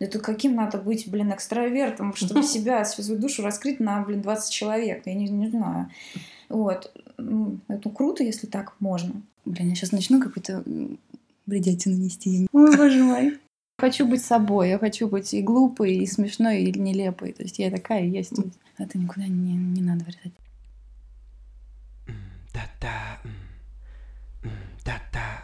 Это каким надо быть, блин, экстравертом, чтобы себя, свою душу раскрыть на, блин, 20 человек? Я не, не знаю. Вот. Это круто, если так можно. Блин, я сейчас начну какую-то бредятину нести. Ой, боже мой. Хочу быть собой, я хочу быть и глупой, и смешной, и нелепой. То есть я такая и есть. Это никуда не, не надо вырезать. Да-да. Да-да.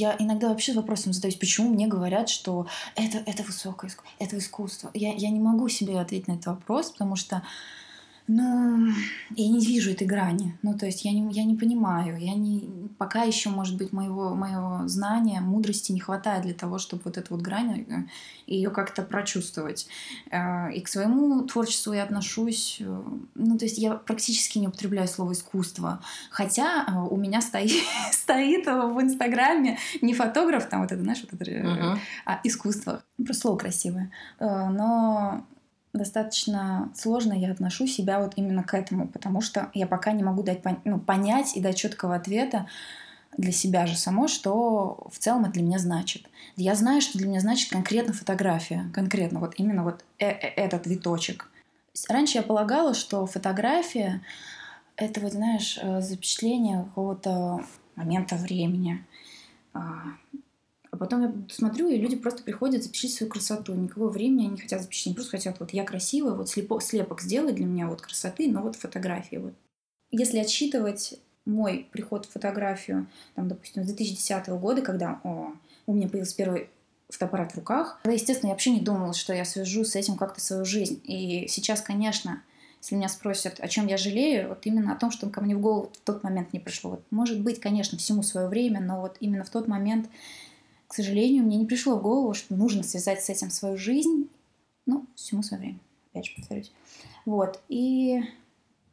Я иногда вообще вопросом задаюсь, почему мне говорят, что это, это высокое искусство, это искусство. Я, я не могу себе ответить на этот вопрос, потому что ну, я не вижу этой грани. Ну, то есть я не, я не понимаю. Я не, пока еще, может быть, моего, моего знания, мудрости не хватает для того, чтобы вот эту вот грань, э, ее как-то прочувствовать. Э, и к своему творчеству я отношусь... Э, ну, то есть я практически не употребляю слово «искусство». Хотя у меня стоит, стоит в Инстаграме не фотограф, там вот это, знаешь, вот это, uh-huh. а искусство. Просто слово красивое. Но достаточно сложно я отношу себя вот именно к этому, потому что я пока не могу дать ну, понять и дать четкого ответа для себя же само, что в целом это для меня значит. Я знаю, что для меня значит конкретно фотография, конкретно вот именно вот э -э этот виточек. Раньше я полагала, что фотография — это вот, знаешь, э, запечатление какого-то момента времени, а, потом я смотрю, и люди просто приходят запечатлеть свою красоту. Никакого времени они хотят запечатлеть. Они просто хотят, вот я красивая, вот слепо, слепок сделай для меня вот красоты, но вот фотографии. Вот. Если отсчитывать мой приход в фотографию, там, допустим, с 2010 года, когда о, у меня появился первый фотоаппарат в руках, тогда, естественно, я вообще не думала, что я свяжу с этим как-то свою жизнь. И сейчас, конечно, если меня спросят, о чем я жалею, вот именно о том, что ко мне в голову в тот момент не пришло. Вот, может быть, конечно, всему свое время, но вот именно в тот момент к сожалению, мне не пришло в голову, что нужно связать с этим свою жизнь. Ну, всему свое время, опять же повторюсь. Вот, и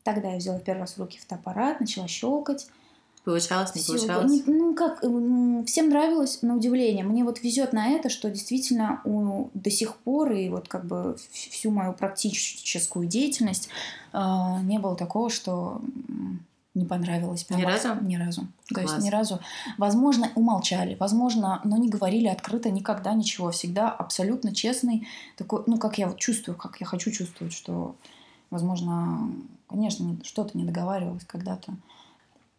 тогда я взяла первый раз в руки фотоаппарат, начала щелкать. Получалось, не Всё, получалось? Не, ну, как, всем нравилось, на удивление. Мне вот везет на это, что действительно у, до сих пор и вот как бы всю мою практическую деятельность э, не было такого, что не понравилось. Ни разу? Ни разу. Класс. То есть ни разу. Возможно, умолчали, возможно, но не говорили открыто никогда ничего. Всегда абсолютно честный такой, ну, как я вот чувствую, как я хочу чувствовать, что, возможно, конечно, что-то не договаривалось когда-то.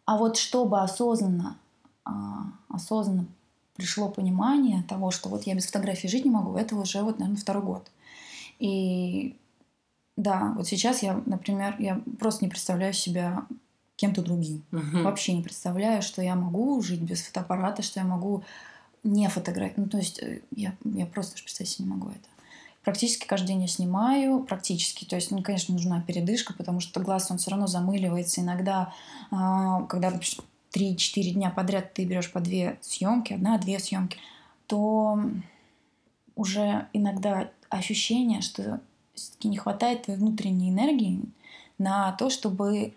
А вот чтобы осознанно, а, осознанно пришло понимание того, что вот я без фотографии жить не могу, это уже вот, наверное, второй год. И да, вот сейчас я, например, я просто не представляю себя кем-то другим. Угу. Вообще не представляю, что я могу жить без фотоаппарата, что я могу не фотографировать. Ну, то есть э, я, я просто представить себе не могу это. Практически каждый день я снимаю, практически. То есть, ну, конечно, нужна передышка, потому что глаз, он все равно замыливается. Иногда, э, когда, допустим, 3-4 дня подряд ты берешь по две съемки, одна-две съемки, то уже иногда ощущение, что все-таки не хватает твоей внутренней энергии на то, чтобы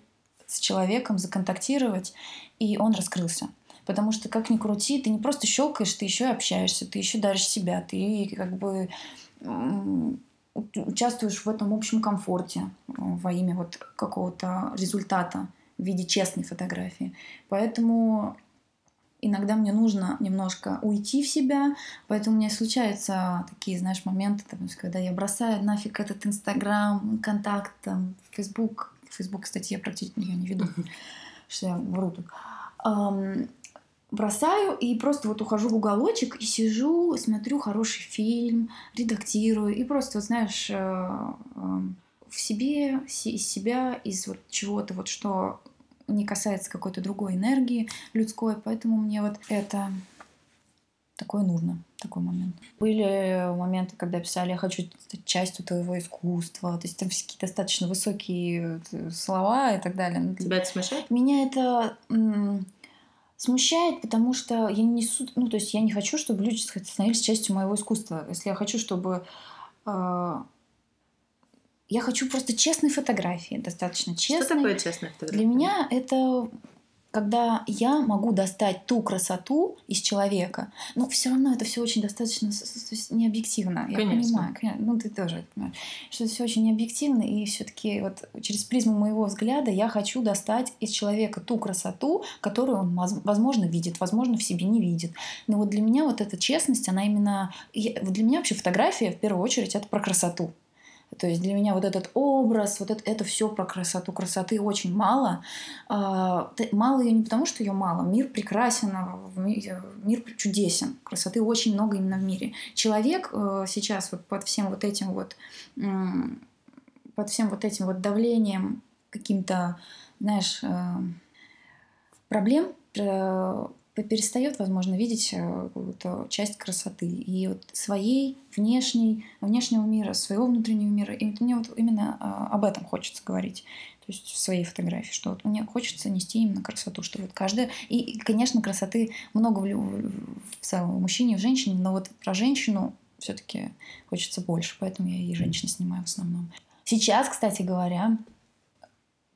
с человеком законтактировать, и он раскрылся. Потому что, как ни крути, ты не просто щелкаешь, ты еще и общаешься, ты еще даришь себя, ты как бы участвуешь в этом общем комфорте во имя вот какого-то результата в виде честной фотографии. Поэтому иногда мне нужно немножко уйти в себя, поэтому у меня случаются такие, знаешь, моменты, там, когда я бросаю нафиг этот Инстаграм, контакт, там, Фейсбук, Фейсбук, кстати, я практически ее не веду, что я вру тут. Бросаю и просто вот ухожу в уголочек и сижу, смотрю хороший фильм, редактирую и просто, вот знаешь, э, в себе, из себя, из вот чего-то вот, что не касается какой-то другой энергии людской, поэтому мне вот это такое нужно, такой момент. Были моменты, когда писали, я хочу стать частью твоего искусства, то есть там всякие достаточно высокие э, слова и так далее. Тебя это смущает? Меня это смущает, потому что я не несу, ну то есть я не хочу, чтобы люди становились частью моего искусства. Если я хочу, чтобы э, я хочу просто честной фотографии, достаточно честной. Что такое честная фотография? Для меня это когда я могу достать ту красоту из человека, но все равно это все очень достаточно необъективно. Я конечно. понимаю, ну ты тоже понимаешь, что это все очень необъективно, и все-таки вот через призму моего взгляда я хочу достать из человека ту красоту, которую он, возможно, видит, возможно, в себе не видит. Но вот для меня вот эта честность, она именно... Для меня вообще фотография, в первую очередь, это про красоту. То есть для меня вот этот образ, вот это, это все про красоту. Красоты очень мало. А, мало ее не потому, что ее мало. Мир прекрасен, мир чудесен. Красоты очень много именно в мире. Человек э, сейчас вот под всем вот этим вот под всем вот этим вот давлением каким-то, знаешь, э, проблем э, перестает, возможно, видеть э, какую-то часть красоты. И вот своей, внешней, внешнего мира, своего внутреннего мира. И мне вот именно а, об этом хочется говорить. То есть в своей фотографии, что вот мне хочется нести именно красоту, что вот каждая... И, конечно, красоты много в, в целом в мужчине, в женщине, но вот про женщину все таки хочется больше, поэтому я и женщин снимаю в основном. Сейчас, кстати говоря,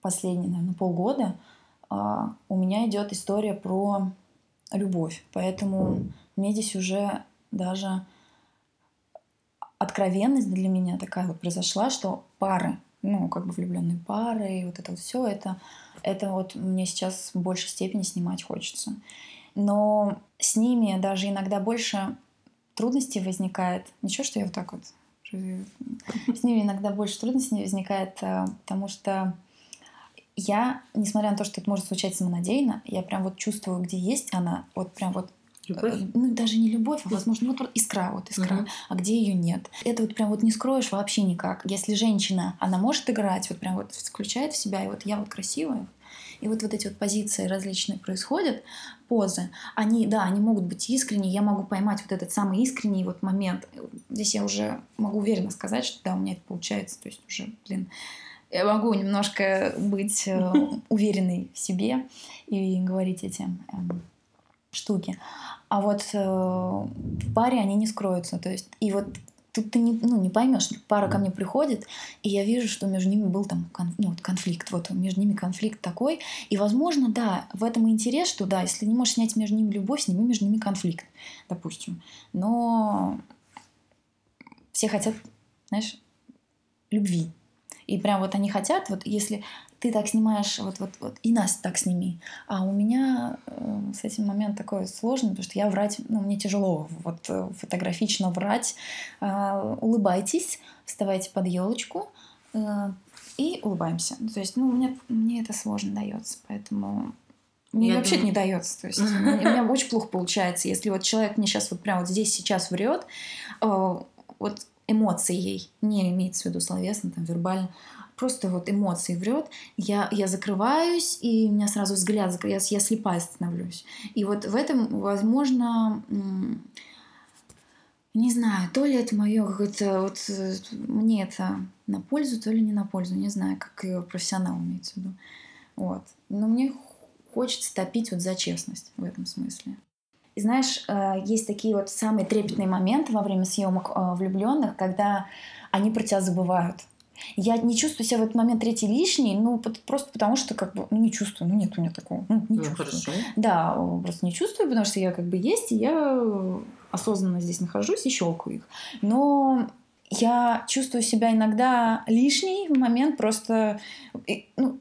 последние, наверное, полгода а, у меня идет история про любовь. Поэтому мне здесь уже даже откровенность для меня такая вот произошла, что пары, ну, как бы влюбленные пары, и вот это вот все, это, это вот мне сейчас в большей степени снимать хочется. Но с ними даже иногда больше трудностей возникает. Ничего, что я вот так вот... С ними иногда больше трудностей возникает, э, потому что я, несмотря на то, что это может звучать самонадеянно, я прям вот чувствую, где есть она, вот прям вот Любовь? Э, ну, даже не любовь, а, возможно, вот искра, вот искра. Угу. А где ее нет? Это вот прям вот не скроешь вообще никак. Если женщина, она может играть, вот прям вот включает в себя, и вот я вот красивая, и вот, вот эти вот позиции различные происходят, позы, они, да, они могут быть искренние, я могу поймать вот этот самый искренний вот момент. Здесь я уже могу уверенно сказать, что да, у меня это получается, то есть уже, блин, я могу немножко быть э, уверенной в себе и говорить эти э, штуки. А вот э, в паре они не скроются. То есть, и вот тут ты не, ну, не поймешь. Пара ко мне приходит, и я вижу, что между ними был там кон, ну, вот конфликт. Вот между ними конфликт такой. И, возможно, да, в этом и интерес, что да, если не можешь снять между ними любовь, сними между ними конфликт, допустим. Но все хотят, знаешь, любви. И прям вот они хотят, вот если ты так снимаешь, вот, вот, вот и нас так сними. А у меня э, с этим момент такой сложный, потому что я врать, ну, мне тяжело вот э, фотографично врать. Э, улыбайтесь, вставайте под елочку э, и улыбаемся. То есть, ну, мне, мне это сложно дается, поэтому мне я вообще думаю... не дается. То есть, у меня очень плохо получается. Если вот человек мне сейчас вот прямо вот здесь сейчас врет, э, вот эмоцией, не имеется в виду словесно, там, вербально, просто вот эмоции врет, я, я закрываюсь, и у меня сразу взгляд, я, я слепая становлюсь. И вот в этом, возможно, не знаю, то ли это мое какое-то, вот мне это на пользу, то ли не на пользу, не знаю, как и профессионал имеется в виду. Вот. Но мне хочется топить вот за честность в этом смысле. И знаешь, э, есть такие вот самые трепетные моменты во время съемок э, влюбленных, когда они про тебя забывают. Я не чувствую себя в этот момент третий лишний, ну, просто потому что как бы ну, не чувствую. Ну, нет у меня такого. Ну, не ну, чувствую. Хорошо. Да, просто не чувствую, потому что я как бы есть, и я осознанно здесь нахожусь и щелкаю их. Но я чувствую себя иногда лишней в момент просто... Ну,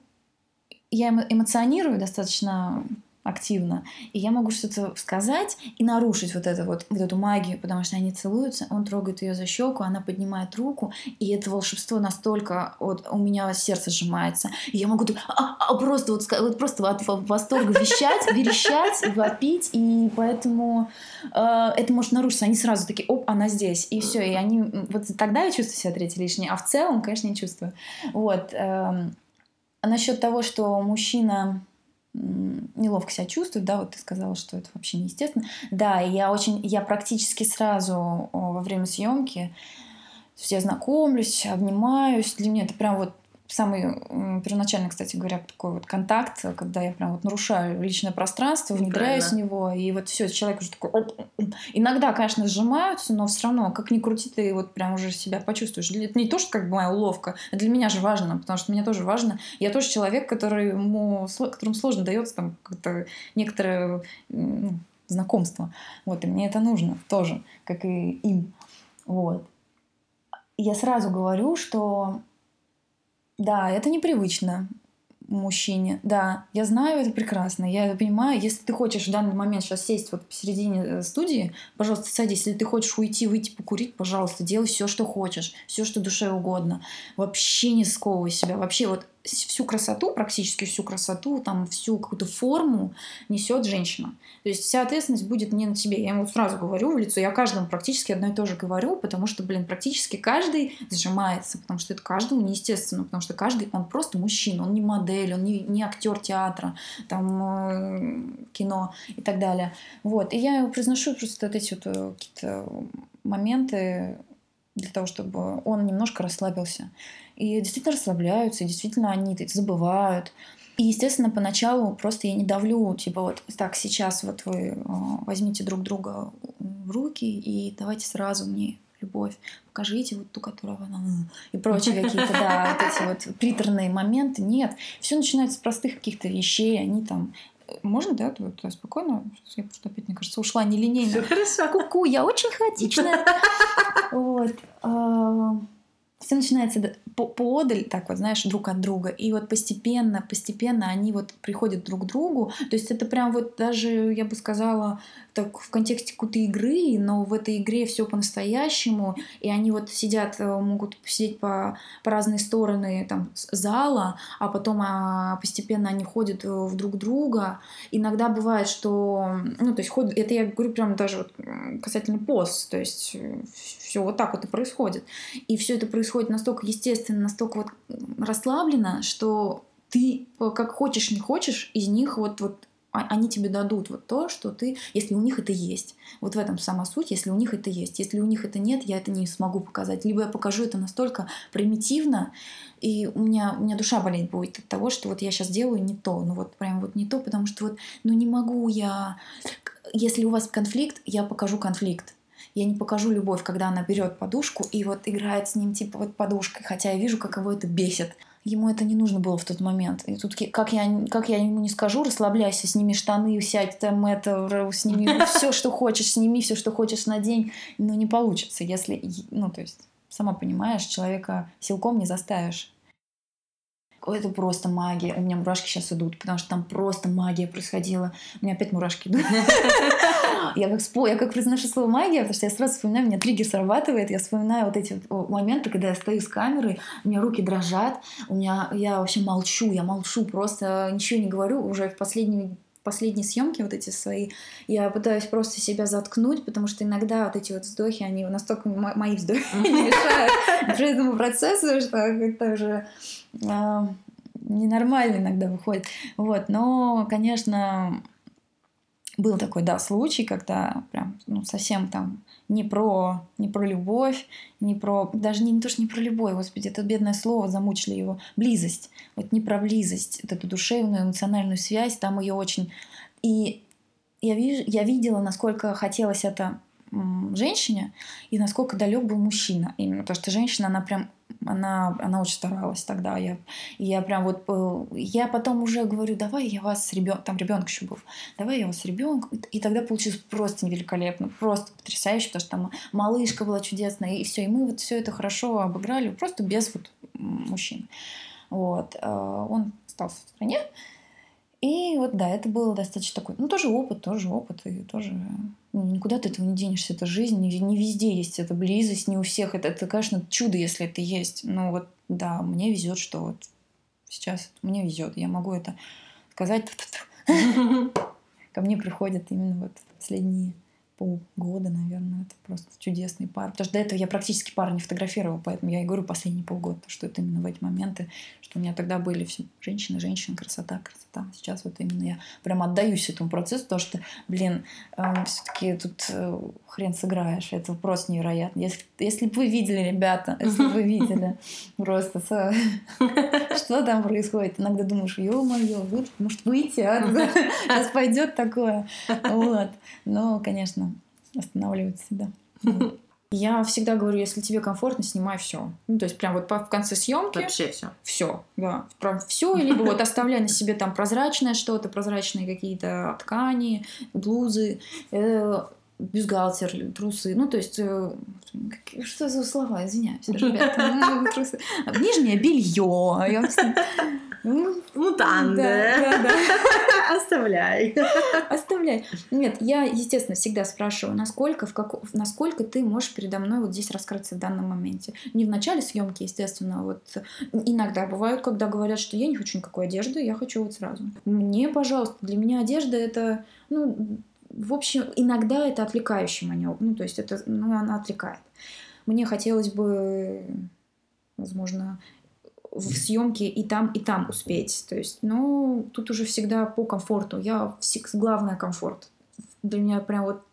я эмоционирую достаточно активно. И я могу что-то сказать и нарушить вот, это вот, вот эту магию, потому что они целуются, он трогает ее за щеку, она поднимает руку, и это волшебство настолько вот у меня сердце сжимается. И я могу а, а, просто вот, вот просто от восторга вещать, верещать, вопить, и поэтому э, это может нарушиться. Они сразу такие, оп, она здесь, и все, и они вот тогда я чувствую себя третьей лишней, а в целом, конечно, не чувствую. Вот. Э, а насчет того, что мужчина неловко себя чувствует, да, вот ты сказала, что это вообще неестественно. Да, я очень, я практически сразу во время съемки я знакомлюсь, обнимаюсь. Для меня это прям вот самый первоначальный, кстати говоря, такой вот контакт, когда я прям вот нарушаю личное пространство, внедряюсь в него, и вот все, человек уже такой... Иногда, конечно, сжимаются, но все равно, как ни крути, ты вот прям уже себя почувствуешь. Это не то, что как бы моя уловка, это для меня же важно, потому что мне тоже важно. Я тоже человек, который, ему, которому сложно дается там как-то некоторое ну, знакомство. Вот, и мне это нужно тоже, как и им. Вот. Я сразу говорю, что да, это непривычно мужчине. Да, я знаю это прекрасно. Я понимаю, если ты хочешь в данный момент сейчас сесть вот посередине э, студии, пожалуйста, садись. Если ты хочешь уйти, выйти покурить, пожалуйста, делай все, что хочешь, все, что душе угодно. Вообще не сковывай себя. Вообще вот всю красоту, практически всю красоту, там всю какую-то форму несет женщина. То есть вся ответственность будет не на тебе. Я ему сразу говорю в лицо, я каждому практически одно и то же говорю, потому что, блин, практически каждый сжимается, потому что это каждому неестественно, потому что каждый, он просто мужчина, он не модель, он не, не актер театра, там, э, кино и так далее. Вот. И я произношу просто вот эти вот э, какие-то моменты для того, чтобы он немножко расслабился. И действительно расслабляются, и действительно они забывают. И, естественно, поначалу просто я не давлю, типа вот так, сейчас вот вы а, возьмите друг друга в руки и давайте сразу мне любовь, покажите вот ту, которую она... И прочие какие-то, да, вот эти вот приторные моменты. Нет, все начинается с простых каких-то вещей, они там можно, да, вот, спокойно? Я просто опять, мне кажется, ушла нелинейно. Все хорошо. Ку-ку, я очень хаотичная. Вот. Все начинается по поодаль, так вот, знаешь, друг от друга. И вот постепенно, постепенно они вот приходят друг к другу. То есть это прям вот даже, я бы сказала, так в контексте какой-то игры, но в этой игре все по-настоящему, и они вот сидят, э, могут сидеть по, по разные стороны там зала, а потом а, постепенно они ходят э, в друг друга. Иногда бывает, что, ну, то есть ход, это я говорю прям даже вот касательно пост, то есть э, все вот так вот и происходит. И все это происходит настолько естественно, настолько вот расслабленно, что ты как хочешь, не хочешь, из них вот, вот а, они тебе дадут вот то, что ты, если у них это есть. Вот в этом сама суть, если у них это есть. Если у них это нет, я это не смогу показать. Либо я покажу это настолько примитивно, и у меня, у меня душа болеть будет от того, что вот я сейчас делаю не то. Ну вот прям вот не то, потому что вот, ну не могу я... Если у вас конфликт, я покажу конфликт. Я не покажу любовь, когда она берет подушку и вот играет с ним типа вот подушкой, хотя я вижу, как его это бесит ему это не нужно было в тот момент. И тут как я, как я ему не скажу, расслабляйся, сними штаны, сядь там это, сними все, что хочешь, сними все, что хочешь на день. Но не получится, если, ну, то есть, сама понимаешь, человека силком не заставишь это просто магия. У меня мурашки сейчас идут, потому что там просто магия происходила. У меня опять мурашки идут. Я как, я как произношу слово магия, потому что я сразу вспоминаю, меня триггер срабатывает, я вспоминаю вот эти моменты, когда я стою с камерой, у меня руки дрожат, у меня, я вообще молчу, я молчу, просто ничего не говорю, уже в последние последние съемки вот эти свои, я пытаюсь просто себя заткнуть, потому что иногда вот эти вот вздохи, они настолько мои вздохи не мешают этому процессу, что это уже ненормально иногда выходит. Вот, но, конечно, был такой, да, случай, когда прям ну, совсем там не про, не про любовь, не про, даже не, не то, что не про любовь, господи, это бедное слово, замучили его, близость. Вот не про близость, вот эту душевную, эмоциональную связь, там ее очень... И я, вижу, я видела, насколько хотелось это женщине и насколько далек был мужчина. Именно потому что женщина, она прям она, она очень старалась тогда. Я, я прям вот... Э, я потом уже говорю, давай я вас с ребенком... Там ребенок еще был. Давай я вас с ребенком. И тогда получилось просто великолепно. Просто потрясающе, потому что там малышка была чудесная. И все. И мы вот все это хорошо обыграли. Просто без вот мужчин. Вот. Э, он остался в стране. И вот да, это было достаточно такой, ну тоже опыт, тоже опыт, и тоже ну, никуда ты этого не денешься, это жизнь, не, не везде есть эта близость, не у всех, это, это, конечно, чудо, если это есть, но вот да, мне везет, что вот сейчас мне везет, я могу это сказать, ко мне приходят именно вот последние полгода, наверное. Это просто чудесный пар. Потому что до этого я практически пар не фотографировала, поэтому я и говорю последние полгода, что это именно в эти моменты, что у меня тогда были все женщины, женщины, красота, красота. Сейчас вот именно я прям отдаюсь этому процессу, потому что, блин, э, эм, все-таки тут э, хрен сыграешь. Это просто невероятно. Если, если бы вы видели, ребята, если бы вы видели просто что там происходит. Иногда думаешь, ё-моё, может выйти, а? Сейчас пойдет такое. Вот. Но, конечно, останавливать себя. Я всегда говорю, если тебе комфортно, снимай все. Ну, то есть, прям вот в конце съемки. Вообще все. Все, да. Прям все. Либо вот оставляй на себе там прозрачное что-то, прозрачные какие-то ткани, блузы, э, бюстгальтер, трусы. Ну, то есть, э, что за слова, извиняюсь, ребята. Нижнее белье. Ну, Мутанды. Да, да, да. Оставляй. Оставляй. Нет, я, естественно, всегда спрашиваю, насколько, в как... насколько ты можешь передо мной вот здесь раскрыться в данном моменте. Не в начале съемки, естественно, вот иногда бывают, когда говорят, что я не хочу никакой одежды, я хочу вот сразу. Мне, пожалуйста, для меня одежда это, ну, в общем, иногда это отвлекающий маневр. Ну, то есть это, ну, она отвлекает. Мне хотелось бы, возможно, в съемке и там, и там успеть. То есть, ну, тут уже всегда по комфорту. Я главное комфорт. Для меня прям вот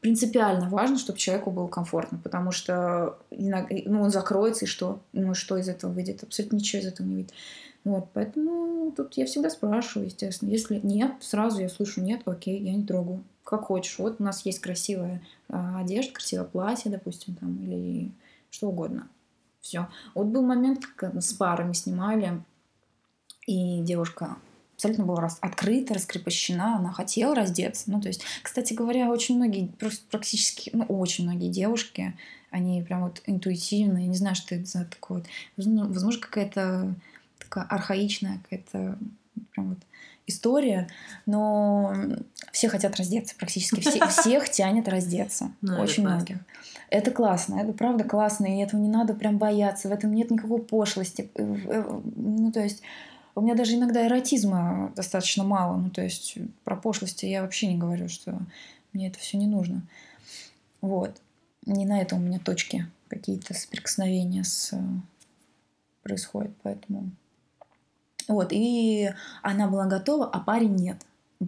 принципиально важно, чтобы человеку было комфортно, потому что ну, он закроется, и что? Ну, что из этого выйдет? Абсолютно ничего из этого не выйдет. Вот, поэтому тут я всегда спрашиваю, естественно. Если нет, сразу я слышу нет, окей, я не трогаю как хочешь. Вот у нас есть красивая э, одежда, красивое платье, допустим, там, или что угодно. Все. Вот был момент, как с парами снимали, и девушка абсолютно была рас... открыта, раскрепощена, она хотела раздеться. Ну, то есть, кстати говоря, очень многие, просто практически, ну, очень многие девушки, они прям вот интуитивно, я не знаю, что это за такое вот, возможно, какая-то такая архаичная, какая-то прям вот история, но все хотят раздеться, практически все, всех тянет раздеться, ну, очень многих. Это классно, это правда классно, и этого не надо прям бояться, в этом нет никакой пошлости. Э, э, ну, то есть у меня даже иногда эротизма достаточно мало, ну, то есть про пошлости я вообще не говорю, что мне это все не нужно. Вот. Не на этом у меня точки какие-то соприкосновения с происходят, поэтому вот, и она была готова, а парень нет.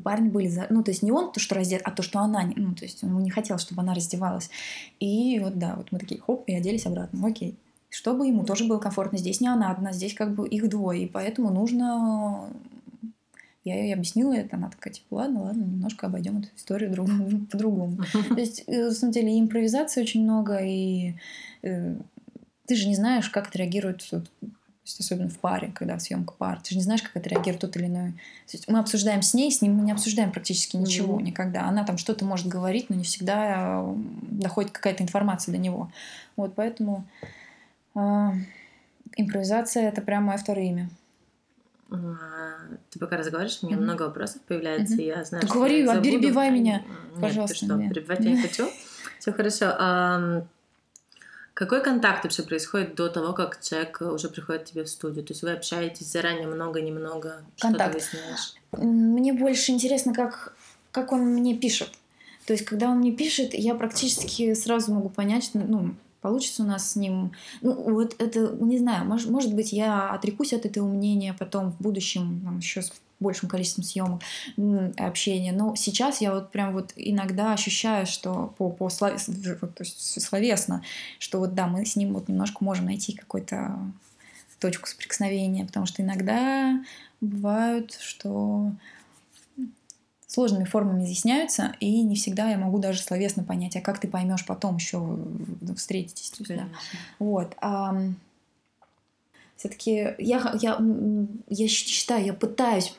Парни были за... Ну, то есть не он то, что раздет, а то, что она... Ну, то есть он не хотел, чтобы она раздевалась. И вот, да, вот мы такие, хоп, и оделись обратно. Окей. Чтобы ему тоже было комфортно. Здесь не она одна, здесь как бы их двое. И поэтому нужно... Я ей объяснила это, она такая, типа, ладно, ладно, немножко обойдем эту историю друг... по-другому. То есть, э, на самом деле, импровизации очень много, и э, ты же не знаешь, как отреагирует есть, особенно в паре, когда съемка пар, ты же не знаешь, как это реагирует тот или иной. есть, мы обсуждаем с ней, с ним мы не обсуждаем практически ничего mm-hmm. никогда. Она там что-то может говорить, но не всегда доходит какая-то информация до него. Вот поэтому э, импровизация это прям мое второе имя. А, ты пока разговариваешь, у меня mm-hmm. много вопросов появляется, mm-hmm. я знаю, что Говори, я перебивай меня, Нет, пожалуйста. Ты что, перебивать я не хочу. Все хорошо. Какой контакт вообще происходит до того, как человек уже приходит к тебе в студию? То есть вы общаетесь заранее много-немного? Контакт. Что ты Мне больше интересно, как, как он мне пишет. То есть, когда он мне пишет, я практически сразу могу понять, что, ну, получится у нас с ним. Ну, вот это, не знаю, может, может быть, я отрекусь от этого мнения потом в будущем, там, еще большим количеством съемок, общения. Но сейчас я вот прям вот иногда ощущаю, что по, по слов... то есть словесно, что вот да, мы с ним вот немножко можем найти какой-то точку соприкосновения, потому что иногда бывают, что сложными формами изъясняются, и не всегда я могу даже словесно понять, а как ты поймешь потом еще встретитесь. Да. Вот. А, все-таки я, я, я считаю, я пытаюсь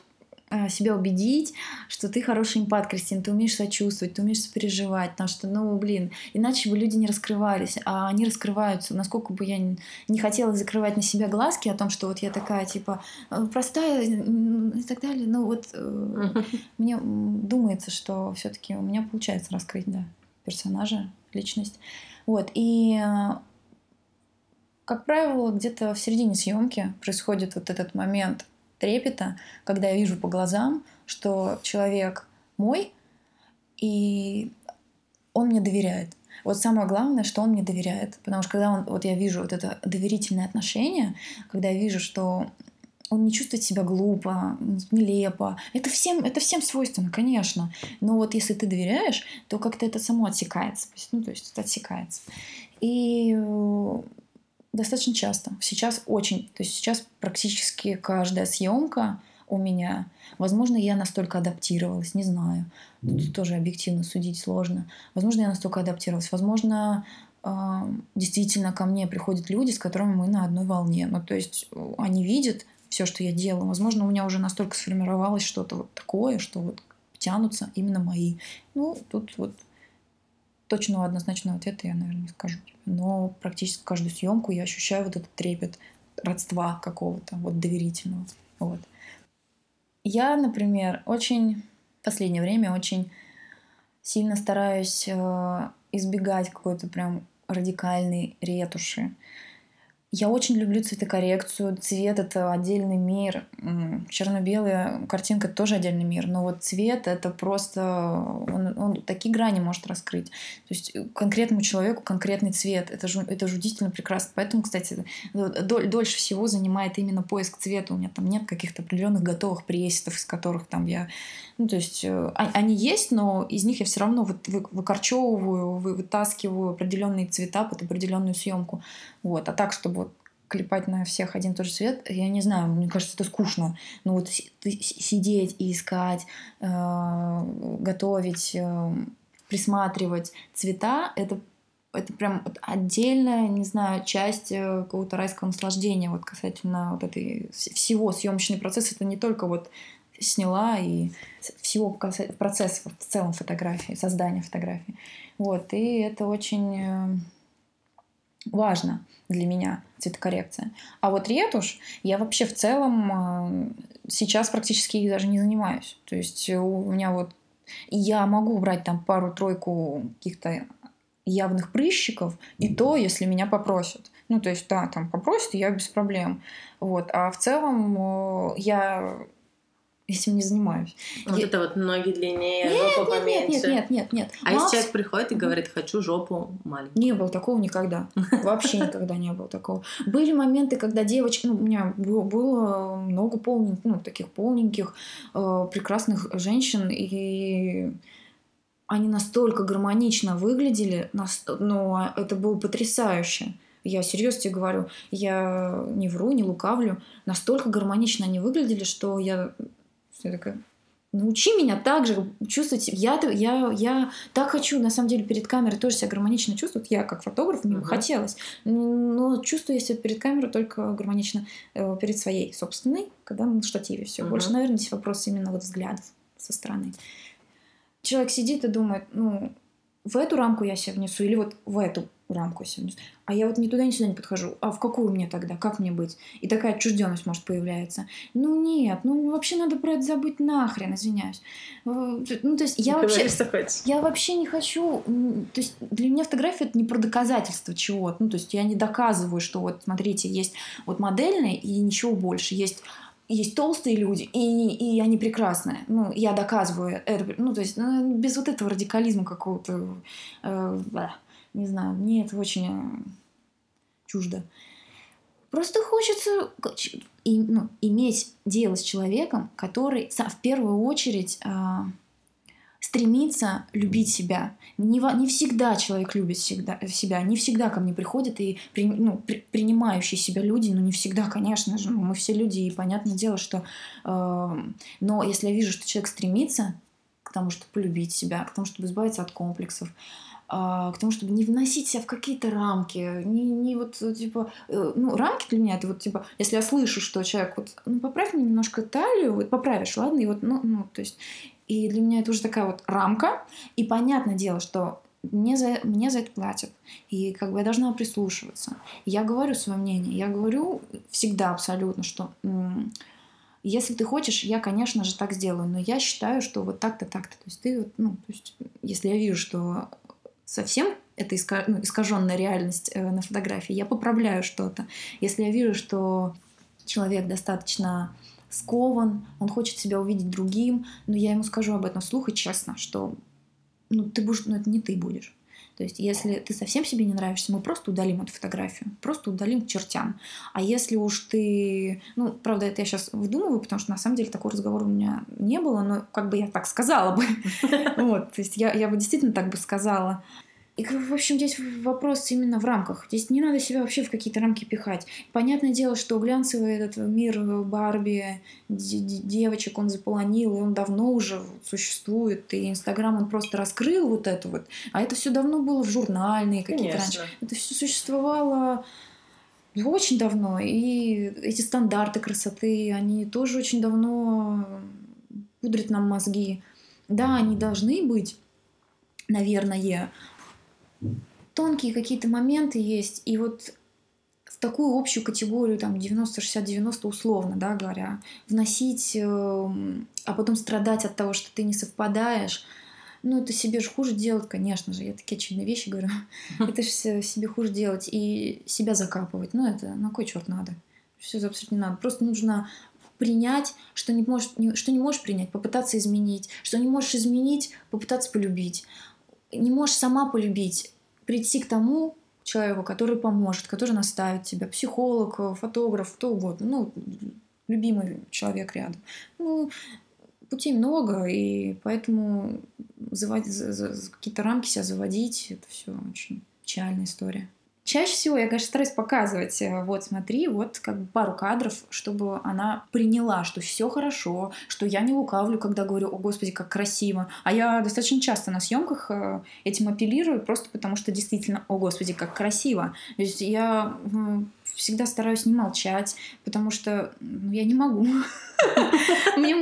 себя убедить, что ты хороший эмпат, Кристина, ты умеешь сочувствовать, ты умеешь сопереживать, потому что, ну, блин, иначе бы люди не раскрывались, а они раскрываются. Насколько бы я не хотела закрывать на себя глазки о том, что вот я такая, типа, э, простая и так далее, ну, вот э, мне думается, что все таки у меня получается раскрыть, да, персонажа, личность. Вот, и э, как правило, где-то в середине съемки происходит вот этот момент трепета, когда я вижу по глазам, что человек мой, и он мне доверяет. Вот самое главное, что он мне доверяет. Потому что когда он, вот я вижу вот это доверительное отношение, когда я вижу, что он не чувствует себя глупо, нелепо. Это всем, это всем свойственно, конечно. Но вот если ты доверяешь, то как-то это само отсекается. Ну, то есть это отсекается. И э, достаточно часто. Сейчас очень, то есть сейчас практически каждая съемка у меня. Возможно, я настолько адаптировалась, не знаю. Тут тоже объективно судить сложно. Возможно, я настолько адаптировалась. Возможно, а, действительно ко мне приходят люди, с которыми мы на одной волне. Ну, то есть э, они видят все, что я делаю. Возможно, у меня уже настолько сформировалось что-то вот такое, что вот тянутся именно мои. Ну, тут вот точного однозначного ответа я, наверное, не скажу. Но практически каждую съемку я ощущаю вот этот трепет родства какого-то, вот доверительного. Вот. Я, например, очень в последнее время очень сильно стараюсь э, избегать какой-то прям радикальной ретуши. Я очень люблю цветокоррекцию. Цвет — это отдельный мир. Черно-белая картинка — тоже отдельный мир. Но вот цвет — это просто... Он, он такие грани может раскрыть. То есть э, конкретному человеку конкретный цвет. Это, жу, это жудительно прекрасно. Поэтому, кстати, доль, дольше всего занимает именно поиск цвета. У меня там нет каких-то определенных готовых пресетов, из которых там я... Ну, то есть э, а, они есть, но из них я все равно вот выкорчевываю, вытаскиваю определенные цвета под определенную съемку. Вот. А так, чтобы клепать на всех один и тот же цвет, я не знаю, мне кажется, это скучно. Но вот сидеть и искать, э, готовить, э, присматривать цвета, это это прям вот отдельная, не знаю, часть э, какого-то райского наслаждения вот касательно вот этой всего съемочный процесс. Это не только вот сняла и всего процесса в целом фотографии, создания фотографии. Вот, и это очень важно для меня цветокоррекция. А вот ретушь я вообще в целом э, сейчас практически их даже не занимаюсь. То есть у меня вот я могу брать там пару-тройку каких-то явных прыщиков, и то, если меня попросят. Ну, то есть, да, там попросят, я без проблем. Вот. А в целом э, я этим не занимаюсь. Вот я... это вот ноги длиннее, нет, жопа нет, поменьше. Нет, нет, нет, нет. А Макс... если человек приходит и говорит, хочу жопу маленькую? Не было такого никогда. Вообще никогда не было такого. Были моменты, когда девочки, ну, у меня было много полненьких, ну, таких полненьких, э, прекрасных женщин, и они настолько гармонично выглядели, но ну, это было потрясающе. Я серьезно тебе говорю, я не вру, не лукавлю. Настолько гармонично они выглядели, что я я такая, научи меня так же чувствовать. Я, я, я так хочу, на самом деле, перед камерой тоже себя гармонично чувствовать. Я, как фотограф, мне uh-huh. бы хотелось. Но чувствую я себя перед камерой только гармонично э, перед своей собственной, когда на штативе все. Uh-huh. Больше, наверное, здесь вопрос именно вот взглядов со стороны. Человек сидит и думает, ну, в эту рамку я себя внесу или вот в эту рамку внесу. А я вот ни туда, ни сюда не подхожу. А в какую мне тогда? Как мне быть? И такая отчужденность может появляться. Ну нет, ну вообще надо про это забыть нахрен, извиняюсь. Ну то есть я не вообще... Я вообще не хочу... То есть для меня фотография это не про доказательство чего-то. Ну то есть я не доказываю, что вот смотрите, есть вот модельные и ничего больше. Есть есть толстые люди, и, и они прекрасные. Ну, я доказываю это. Ну, то есть, ну, без вот этого радикализма какого-то, э, не знаю, мне это очень э, чуждо. Просто хочется и, ну, иметь дело с человеком, который в первую очередь э, стремится любить себя. Не, не всегда человек любит всегда, себя, не всегда ко мне приходят и при, ну, при, принимающие себя люди, но не всегда, конечно же, мы все люди, и понятное дело, что... Э, но если я вижу, что человек стремится к тому, чтобы полюбить себя, к тому, чтобы избавиться от комплексов, к тому, чтобы не вносить себя в какие-то рамки, не, не вот, типа, э, ну, рамки для меня, это вот, типа, если я слышу, что человек вот, ну, поправь мне немножко талию, вот, поправишь, ладно, и вот, ну, ну, то есть, и для меня это уже такая вот рамка, и понятное дело, что мне за, мне за это платят. И как бы я должна прислушиваться. Я говорю свое мнение. Я говорю всегда абсолютно, что если ты хочешь, я, конечно же, так сделаю. Но я считаю, что вот так-то, так-то. То есть ты, ну, то есть, если я вижу, что совсем это ну, искаженная реальность э, на фотографии, я поправляю что-то. Если я вижу, что человек достаточно скован, он хочет себя увидеть другим, но я ему скажу об этом вслух и честно, что ну, ты будешь, ну, это не ты будешь. То есть, если ты совсем себе не нравишься, мы просто удалим эту фотографию, просто удалим к чертям. А если уж ты... Ну, правда, это я сейчас выдумываю, потому что на самом деле такого разговора у меня не было, но как бы я так сказала бы. Вот, то есть я бы действительно так бы сказала. И, в общем, здесь вопрос именно в рамках. Здесь не надо себя вообще в какие-то рамки пихать. Понятное дело, что глянцевый этот мир Барби, девочек он заполонил, и он давно уже существует, и Инстаграм он просто раскрыл вот это вот. А это все давно было в журнальные какие-то раньше. Это все существовало очень давно. И эти стандарты красоты, они тоже очень давно пудрят нам мозги. Да, они должны быть, наверное, тонкие какие-то моменты есть, и вот в такую общую категорию, там, 90-60-90 условно, да, говоря, вносить, э, а потом страдать от того, что ты не совпадаешь, ну, это себе же хуже делать, конечно же. Я такие очевидные вещи говорю. Это же себе хуже делать и себя закапывать. Ну, это на кой черт надо? Все абсолютно не надо. Просто нужно принять, что не, можешь, что не можешь принять, попытаться изменить. Что не можешь изменить, попытаться полюбить. Не можешь сама полюбить, прийти к тому человеку, который поможет, который наставит тебя, психолог, фотограф, кто угодно, ну, любимый человек рядом. Ну, путей много, и поэтому заводить, за, за, какие-то рамки себя заводить, это все очень печальная история. Чаще всего я, конечно, стараюсь показывать, э, вот смотри, вот как бы пару кадров, чтобы она приняла, что все хорошо, что я не лукавлю, когда говорю, о господи, как красиво. А я достаточно часто на съемках э, этим апеллирую, просто потому что действительно, о господи, как красиво. То есть я всегда стараюсь не молчать, потому что ну, я не могу. Мне,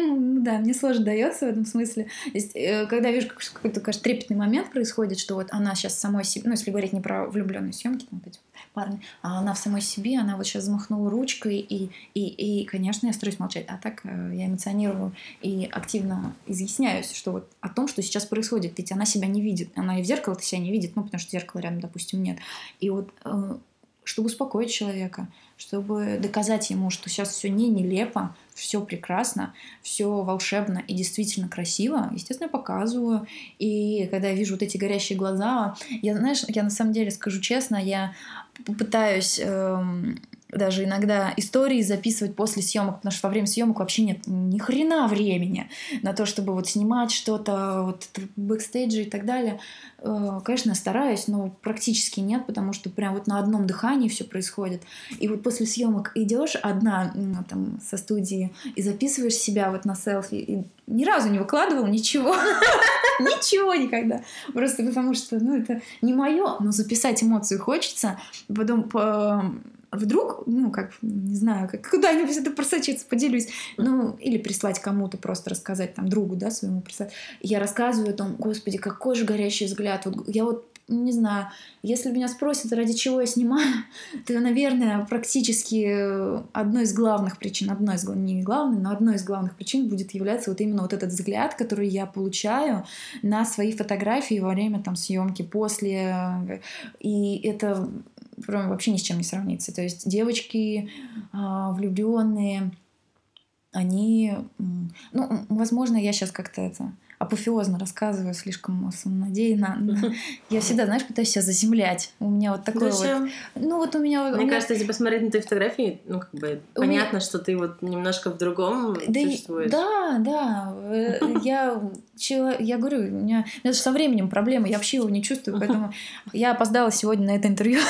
да, мне сложно дается в этом смысле. Э, когда вижу какой-то, кажется, трепетный момент происходит, что вот она сейчас самой себе, ну, если говорить не про влюбленные съемки, там, эти парни, а она в самой себе, она вот сейчас замахнула ручкой, и, и, и, конечно, я стараюсь молчать. А так э, я эмоционирую и активно изъясняюсь, что вот о том, что сейчас происходит. Ведь она себя не видит. Она и в зеркало-то себя не видит, ну, потому что зеркала рядом, допустим, нет. И вот э, чтобы успокоить человека, чтобы доказать ему, что сейчас все не нелепо, все прекрасно, все волшебно и действительно красиво, естественно, я показываю. И когда я вижу вот эти горящие глаза, я, знаешь, я на самом деле скажу честно, я попытаюсь эм, даже иногда истории записывать после съемок, потому что во время съемок вообще нет ни хрена времени на то, чтобы вот снимать что-то, вот бэкстейджи и так далее. Э, конечно, стараюсь, но практически нет, потому что прям вот на одном дыхании все происходит. И вот после съемок идешь одна там со студии и записываешь себя вот на селфи, и ни разу не выкладывал ничего. Ничего никогда. Просто потому что, ну, это не мое, но записать эмоцию хочется. Потом вдруг, ну, как, не знаю, как куда-нибудь это просочиться, поделюсь. Ну, или прислать кому-то, просто рассказать там другу, да, своему прислать. Я рассказываю о том, господи, какой же горящий взгляд. Вот я вот не знаю, если меня спросят, ради чего я снимаю, то, наверное, практически одной из главных причин, одной из не главной, но одной из главных причин будет являться вот именно вот этот взгляд, который я получаю на свои фотографии во время там съемки, после. И это прям вообще ни с чем не сравнится. То есть девочки а, влюбленные, они, ну, возможно, я сейчас как-то это апофеозно рассказываю, слишком самонадеянно. Я всегда, знаешь, пытаюсь себя заземлять. У меня вот такое вот... Ну вот у меня... Мне кажется, если посмотреть на твои фотографии, ну как бы понятно, что ты вот немножко в другом существуешь. Да, да. Э, я, я говорю, у меня со временем проблема, я вообще его не чувствую, поэтому я опоздала сегодня на это интервью.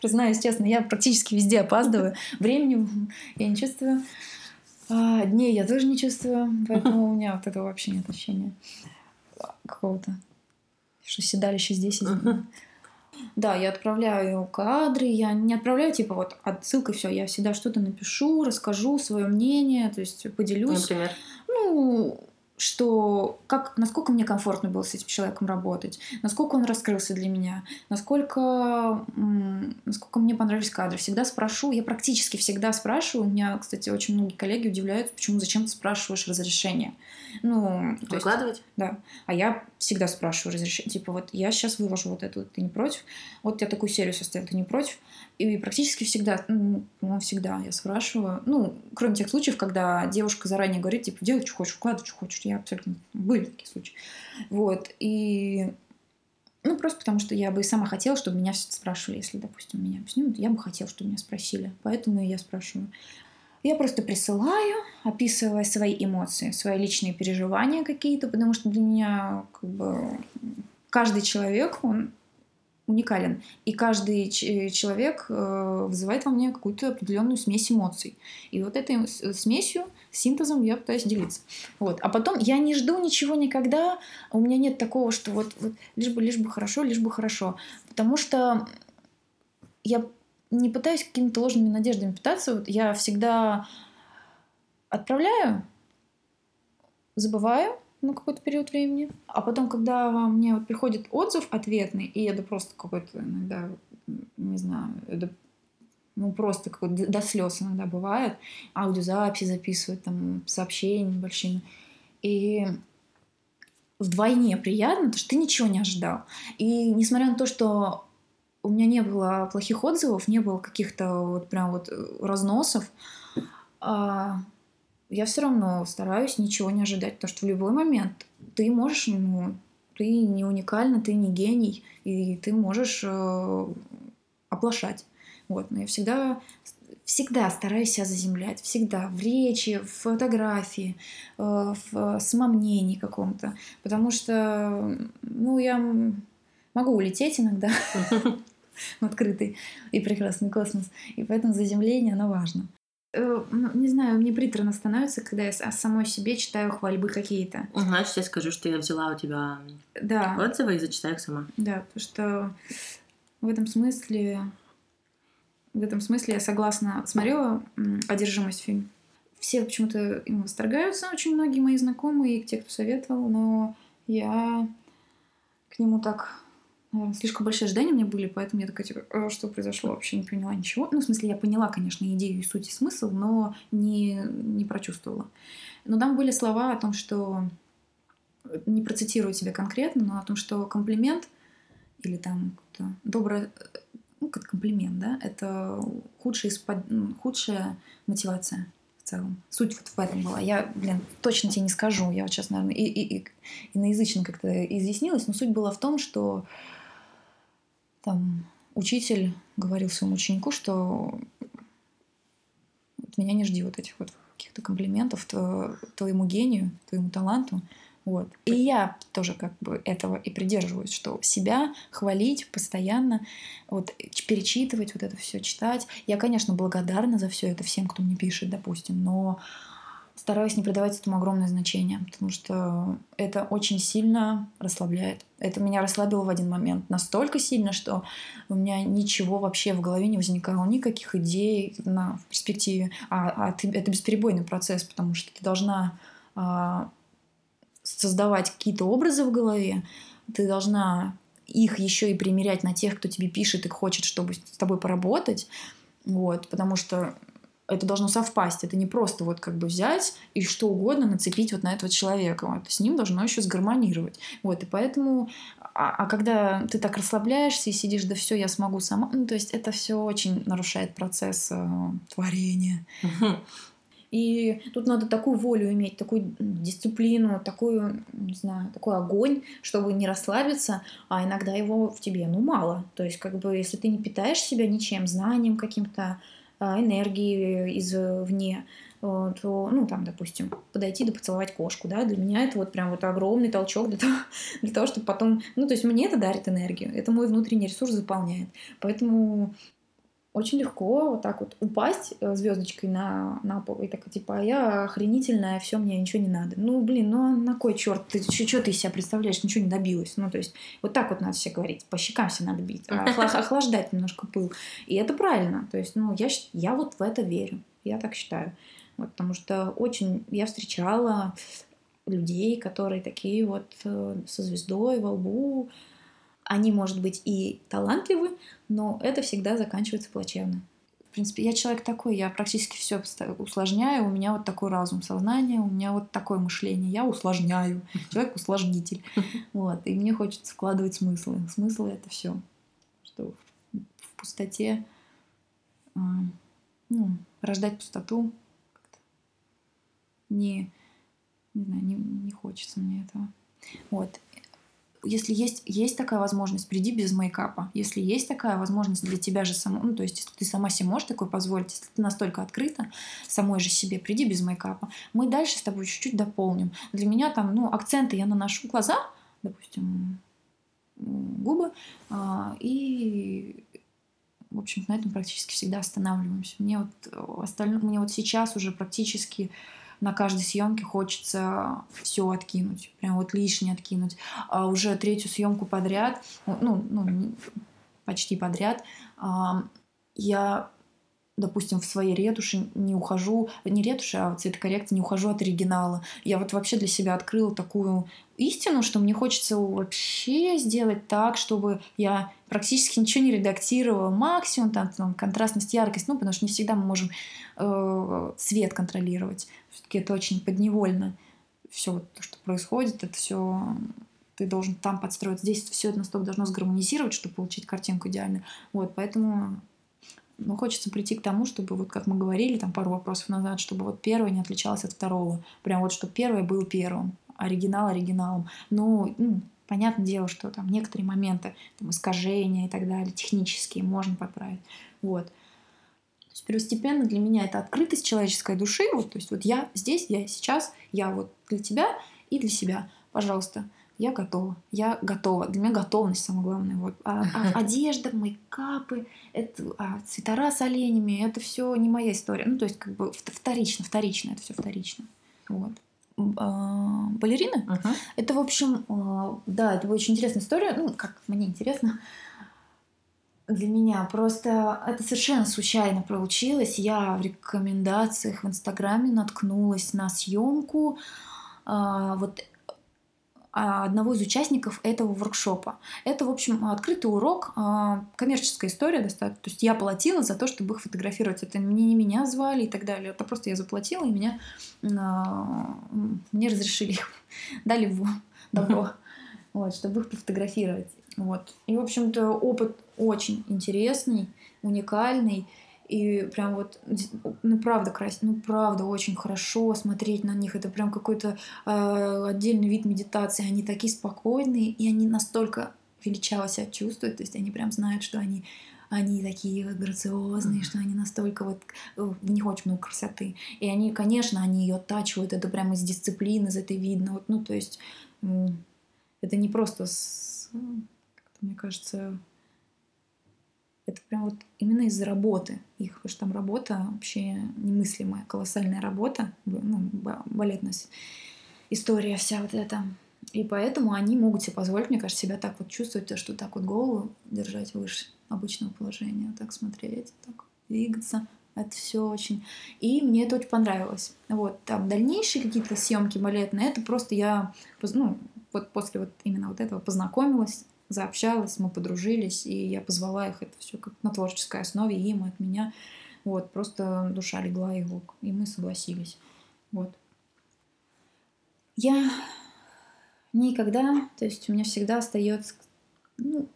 Признаюсь честно, я практически везде опаздываю. Времени я не чувствую. А, дней я тоже не чувствую, поэтому у меня вот этого вообще нет ощущения какого-то, что седалище здесь. Да, я отправляю кадры, я не отправляю типа вот отсылкой все, я всегда что-то напишу, расскажу свое мнение, то есть поделюсь. Например? Ну, что как, насколько мне комфортно было с этим человеком работать, насколько он раскрылся для меня, насколько, насколько мне понравились кадры. Всегда спрошу, я практически всегда спрашиваю. У меня, кстати, очень многие коллеги удивляются, почему зачем ты спрашиваешь разрешение. Ну, Выкладывать? Есть, да. А я всегда спрашиваю разрешение. Типа, вот я сейчас выложу вот эту, ты не против? Вот я такую серию составил, ты не против? И практически всегда, ну, всегда я спрашиваю. Ну, кроме тех случаев, когда девушка заранее говорит, типа, делай, что хочешь, вкладывай, что хочешь. Я абсолютно... Были такие случаи. Вот. И ну, просто потому что я бы и сама хотела, чтобы меня спрашивали, если, допустим, меня снимут, я бы хотела, чтобы меня спросили. Поэтому я спрашиваю. Я просто присылаю, описывая свои эмоции, свои личные переживания какие-то, потому что для меня как бы каждый человек, он уникален. И каждый человек э, вызывает во мне какую-то определенную смесь эмоций. И вот этой смесью, синтезом я пытаюсь делиться. Вот. А потом я не жду ничего никогда. У меня нет такого, что вот, вот лишь бы, лишь бы хорошо, лишь бы хорошо. Потому что я не пытаюсь какими-то ложными надеждами питаться. Вот я всегда отправляю, забываю на какой-то период времени. А потом, когда мне вот приходит отзыв ответный, и это просто какой-то иногда, не знаю, это ну, просто какой до, до слез иногда бывает. Аудиозаписи записывают, там, сообщения большими. И вдвойне приятно, потому что ты ничего не ожидал. И несмотря на то, что у меня не было плохих отзывов, не было каких-то вот прям вот э, разносов. А я все равно стараюсь ничего не ожидать, потому что в любой момент ты можешь, ну, ты не уникальна, ты не гений, и ты можешь э, оплошать. Вот, но я всегда всегда стараюсь себя заземлять, всегда в речи, в фотографии, э, в самомнении каком-то, потому что, ну, я могу улететь иногда, в открытый и прекрасный космос. И поэтому заземление, оно важно. Э, ну, не знаю, мне приторно становится, когда я о самой себе читаю хвальбы какие-то. Значит, я скажу, что я взяла у тебя да. отзывы и зачитаю их сама. Да, потому что в этом смысле в этом смысле я согласна. Смотрела «Одержимость» фильм. Все почему-то им восторгаются, очень многие мои знакомые, и те, кто советовал, но я к нему так слишком большие ожидания у меня были, поэтому я такая, типа, «А что произошло, вообще не поняла ничего. Ну, в смысле, я поняла, конечно, идею и суть и смысл, но не, не прочувствовала. Но там были слова о том, что не процитирую тебя конкретно, но о том, что комплимент или там доброе, ну, как комплимент, да, это худшая, худшая мотивация в целом. Суть вот в этом была. Я, блин, точно тебе не скажу. Я вот сейчас, наверное, и, и, и иноязычно как-то изъяснилась, но суть была в том, что там учитель говорил своему ученику, что от меня не жди вот этих вот каких-то комплиментов твоему гению, твоему таланту. Вот. И я тоже как бы этого и придерживаюсь, что себя хвалить постоянно, вот перечитывать вот это все, читать. Я, конечно, благодарна за все это всем, кто мне пишет, допустим, но стараюсь не придавать этому огромное значение, потому что это очень сильно расслабляет. Это меня расслабило в один момент настолько сильно, что у меня ничего вообще в голове не возникало, никаких идей на, в перспективе. А, а ты, это бесперебойный процесс, потому что ты должна а, создавать какие-то образы в голове, ты должна их еще и примерять на тех, кто тебе пишет и хочет, чтобы с тобой поработать. Вот, потому что это должно совпасть. Это не просто вот как бы взять и что угодно нацепить вот на этого человека. Вот. С ним должно еще сгармонировать. Вот. И поэтому... А, а когда ты так расслабляешься и сидишь, да все, я смогу сама... Ну, то есть это все очень нарушает процесс э, творения. И тут надо такую волю иметь, такую дисциплину, такую, не знаю, такой огонь, чтобы не расслабиться, а иногда его в тебе, ну, мало. То есть, как бы, если ты не питаешь себя ничем, знанием каким-то, энергии извне, то, ну, там, допустим, подойти да поцеловать кошку, да, для меня это вот прям вот огромный толчок для того, для того, чтобы потом, ну, то есть мне это дарит энергию, это мой внутренний ресурс заполняет. Поэтому очень легко вот так вот упасть э, звездочкой на, на пол и так типа, а я охренительная, все, мне ничего не надо. Ну, блин, ну а на кой черт, ты что ты из себя представляешь, ничего не добилась. Ну, то есть, вот так вот надо все говорить, по щекам все надо бить, охлаждать немножко пыл. И это правильно. То есть, ну, я, я вот в это верю. Я так считаю. Вот, потому что очень я встречала людей, которые такие вот э, со звездой во лбу, они, может быть, и талантливы, но это всегда заканчивается плачевно. принципе, я человек такой, я практически все усложняю, у меня вот такой разум, сознание, у меня вот такое мышление, я усложняю, человек усложнитель, вот, и мне хочется вкладывать смыслы, смыслы это все, что в пустоте, а, ну, рождать пустоту, не, не знаю, не, не хочется мне этого, вот, если есть, есть такая возможность, приди без мейкапа. Если есть такая возможность для тебя же самой, ну, то есть, если ты сама себе можешь такое позволить, если ты настолько открыта самой же себе, приди без мейкапа. Мы дальше с тобой чуть-чуть дополним. Для меня там, ну, акценты я наношу глаза, допустим, губы, а, и в общем, на этом практически всегда останавливаемся. Мне вот остальное, мне вот сейчас уже практически на каждой съемке хочется все откинуть, прям вот лишнее откинуть. А уже третью съемку подряд, ну, ну почти подряд, я допустим, в своей ретуши не ухожу, не ретуши, а цветокоррекции, не ухожу от оригинала. Я вот вообще для себя открыла такую истину, что мне хочется вообще сделать так, чтобы я практически ничего не редактировала. Максимум там, там контрастность, яркость, ну, потому что не всегда мы можем э, цвет контролировать. Все-таки это очень подневольно. Все вот то, что происходит, это все ты должен там подстроить. Здесь все это настолько должно сгармонизировать, чтобы получить картинку идеально. Вот, поэтому ну, хочется прийти к тому, чтобы, вот как мы говорили там пару вопросов назад, чтобы вот первое не отличалось от второго. Прям вот, чтобы первое было первым, оригинал оригиналом. Ну, ну понятное дело, что там некоторые моменты, там, искажения и так далее, технические, можно поправить. Вот. То есть первостепенно для меня это открытость человеческой души. Вот, то есть вот я здесь, я сейчас, я вот для тебя и для себя. Пожалуйста, я готова, я готова. Для меня готовность самое главное. Вот. А, а одежда, мейкапы, это, а, цветора с оленями, это все не моя история. Ну, то есть, как бы вторично, вторично, это все вторично. Вот. А, балерины. Uh-huh. Это, в общем, а, да, это очень интересная история. Ну, как мне интересно для меня. Просто это совершенно случайно получилось. Я в рекомендациях в Инстаграме наткнулась на съемку. А, вот одного из участников этого воркшопа. Это, в общем, открытый урок, а, коммерческая история достаточно. То есть я платила за то, чтобы их фотографировать. Это мне не меня звали и так далее. Это просто я заплатила, и меня, а, мне разрешили их, дали в добро, вот, чтобы их пофотографировать. Вот. И, в общем-то, опыт очень интересный, уникальный. И прям вот, ну правда красиво, ну правда очень хорошо смотреть на них. Это прям какой-то э, отдельный вид медитации. Они такие спокойные, и они настолько величаво себя чувствуют. То есть они прям знают, что они они такие вот грациозные, что они настолько вот в них очень много красоты. И они, конечно, они ее оттачивают, это прямо из дисциплины, из этой видно. Вот, ну, то есть это не просто, с, мне кажется, это прям вот именно из-за работы их, потому что там работа вообще немыслимая, колоссальная работа, ну, балетная история вся вот эта. И поэтому они могут себе позволить, мне кажется, себя так вот чувствовать, что так вот голову держать выше обычного положения, так смотреть, так двигаться. Это все очень. И мне это очень понравилось. Вот, там дальнейшие какие-то съемки балетные, это просто я, ну, вот после вот именно вот этого познакомилась заобщалась, мы подружились, и я позвала их, это все как на творческой основе, им от меня. Вот, просто душа легла его, и мы согласились. Вот. Я никогда, то есть у меня всегда остается, ну,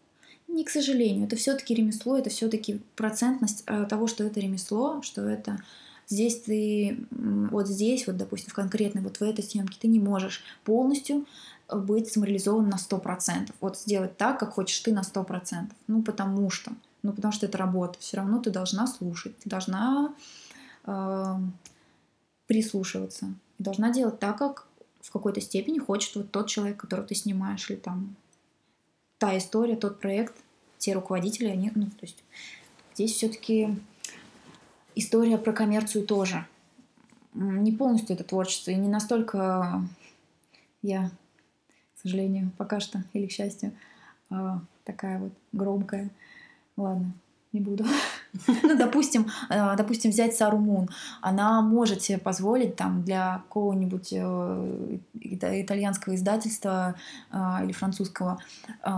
не к сожалению, это все-таки ремесло, это все-таки процентность э, того, что это ремесло, что это здесь ты, вот здесь, вот, допустим, в конкретной, вот в этой съемке ты не можешь полностью быть самореализован на 100%. Вот сделать так, как хочешь ты на 100%. Ну, потому что. Ну, потому что это работа. Все равно ты должна слушать. Ты должна э, прислушиваться. должна делать так, как в какой-то степени хочет вот тот человек, которого ты снимаешь, или там та история, тот проект, те руководители, они, ну, то есть здесь все-таки история про коммерцию тоже. Не полностью это творчество, и не настолько я к сожалению, пока что, или к счастью, а, такая вот громкая. Ладно, не буду. ну, допустим, а, допустим, взять Сару Мун. Она может себе позволить там для какого-нибудь э, итальянского издательства а, или французского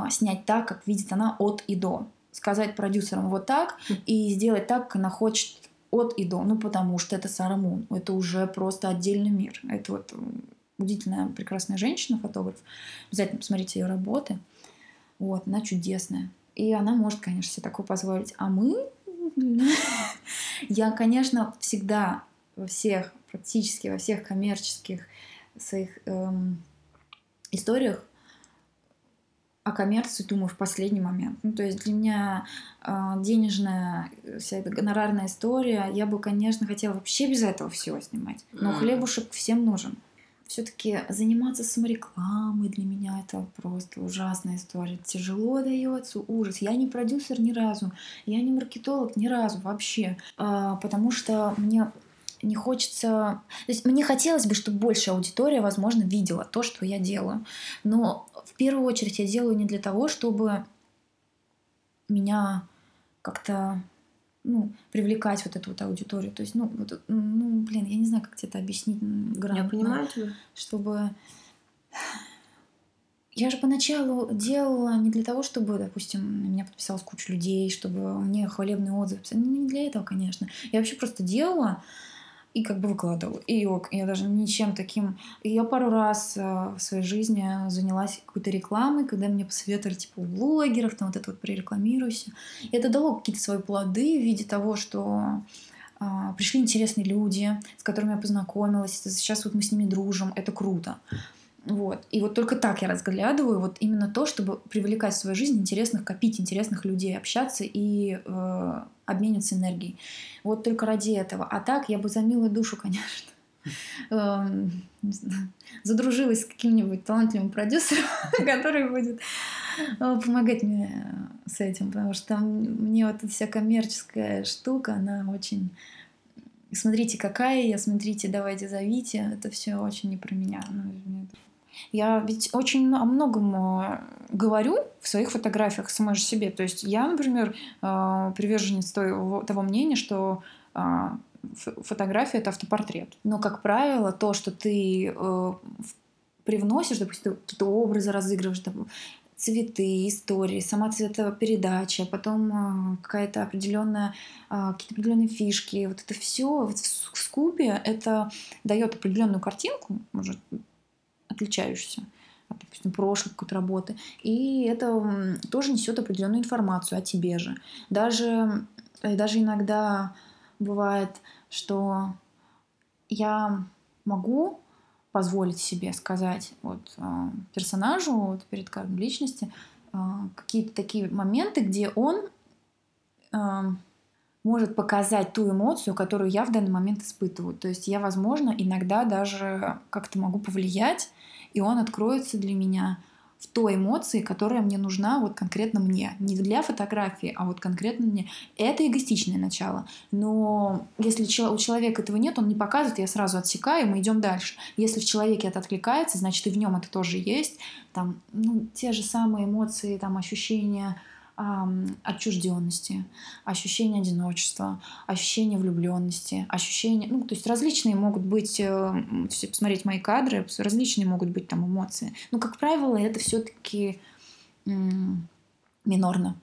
снять так, как видит она от и до. сказать продюсерам вот так и сделать так, как она хочет от и до. Ну, потому что это Сара Мун. Это уже просто отдельный мир. Это вот удивительная, прекрасная женщина, фотограф. Обязательно посмотрите ее работы. Вот, она чудесная. И она может, конечно, себе такое позволить. А мы... Я, конечно, всегда во всех, практически во всех коммерческих своих эм, историях о коммерции думаю в последний момент. Ну, то есть для меня э, денежная вся эта гонорарная история, я бы, конечно, хотела вообще без этого всего снимать. Но хлебушек всем нужен. Все-таки заниматься саморекламой для меня это просто ужасная история. Тяжело дается, ужас. Я не продюсер ни разу, я не маркетолог ни разу вообще, а, потому что мне не хочется... То есть мне хотелось бы, чтобы большая аудитория, возможно, видела то, что я делаю. Но в первую очередь я делаю не для того, чтобы меня как-то ну, привлекать вот эту вот аудиторию. То есть, ну, вот, ну, блин, я не знаю, как тебе это объяснить грамотно. Я понимаю тебя. Чтобы... Я же поначалу делала не для того, чтобы, допустим, на меня подписалась куча людей, чтобы мне хвалебные отзывы писали. Не для этого, конечно. Я вообще просто делала, и как бы выкладывала. И ок, я даже ничем таким... Я пару раз э, в своей жизни занялась какой-то рекламой, когда мне посоветовали типа блогеров, там вот это вот прорекламируйся. И это дало какие-то свои плоды в виде того, что а, пришли интересные люди, с которыми я познакомилась. Сейчас вот мы с ними дружим, это круто. Вот. И вот только так я разглядываю вот именно то, чтобы привлекать в свою жизнь интересных, копить интересных людей, общаться и э, обмениваться энергией. Вот только ради этого. А так я бы за милую душу, конечно, эм, задружилась с каким-нибудь талантливым продюсером, который будет э, помогать мне с этим, потому что мне вот эта вся коммерческая штука, она очень смотрите, какая я, смотрите, давайте зовите, это все очень не про меня. Я ведь очень о многом э, говорю в своих фотографиях самой же себе. То есть я, например, э, приверженец того мнения, что э, фотография — это автопортрет. Но, как правило, то, что ты привносишь, допустим, какие-то образы разыгрываешь, цветы, истории, сама цветопередача, потом какая-то определенная, какие-то определенные фишки, вот это все в скупе это дает определенную картинку, может, отличающуюся от, допустим, прошлой какой-то работы. И это тоже несет определенную информацию о тебе же. Даже, э, даже иногда бывает, что я могу позволить себе сказать вот, э, персонажу вот, перед каждой личности э, какие-то такие моменты, где он может показать ту эмоцию, которую я в данный момент испытываю. То есть я, возможно, иногда даже как-то могу повлиять, и он откроется для меня в той эмоции, которая мне нужна вот конкретно мне. Не для фотографии, а вот конкретно мне. Это эгоистичное начало. Но если у человека этого нет, он не показывает, я сразу отсекаю, мы идем дальше. Если в человеке это откликается, значит и в нем это тоже есть. Там, ну, те же самые эмоции, там, ощущения отчужденности, ощущение одиночества, ощущение влюбленности, ощущение, ну, то есть различные могут быть, э, если посмотреть мои кадры, различные могут быть там эмоции. Но, как правило, это все-таки минорно.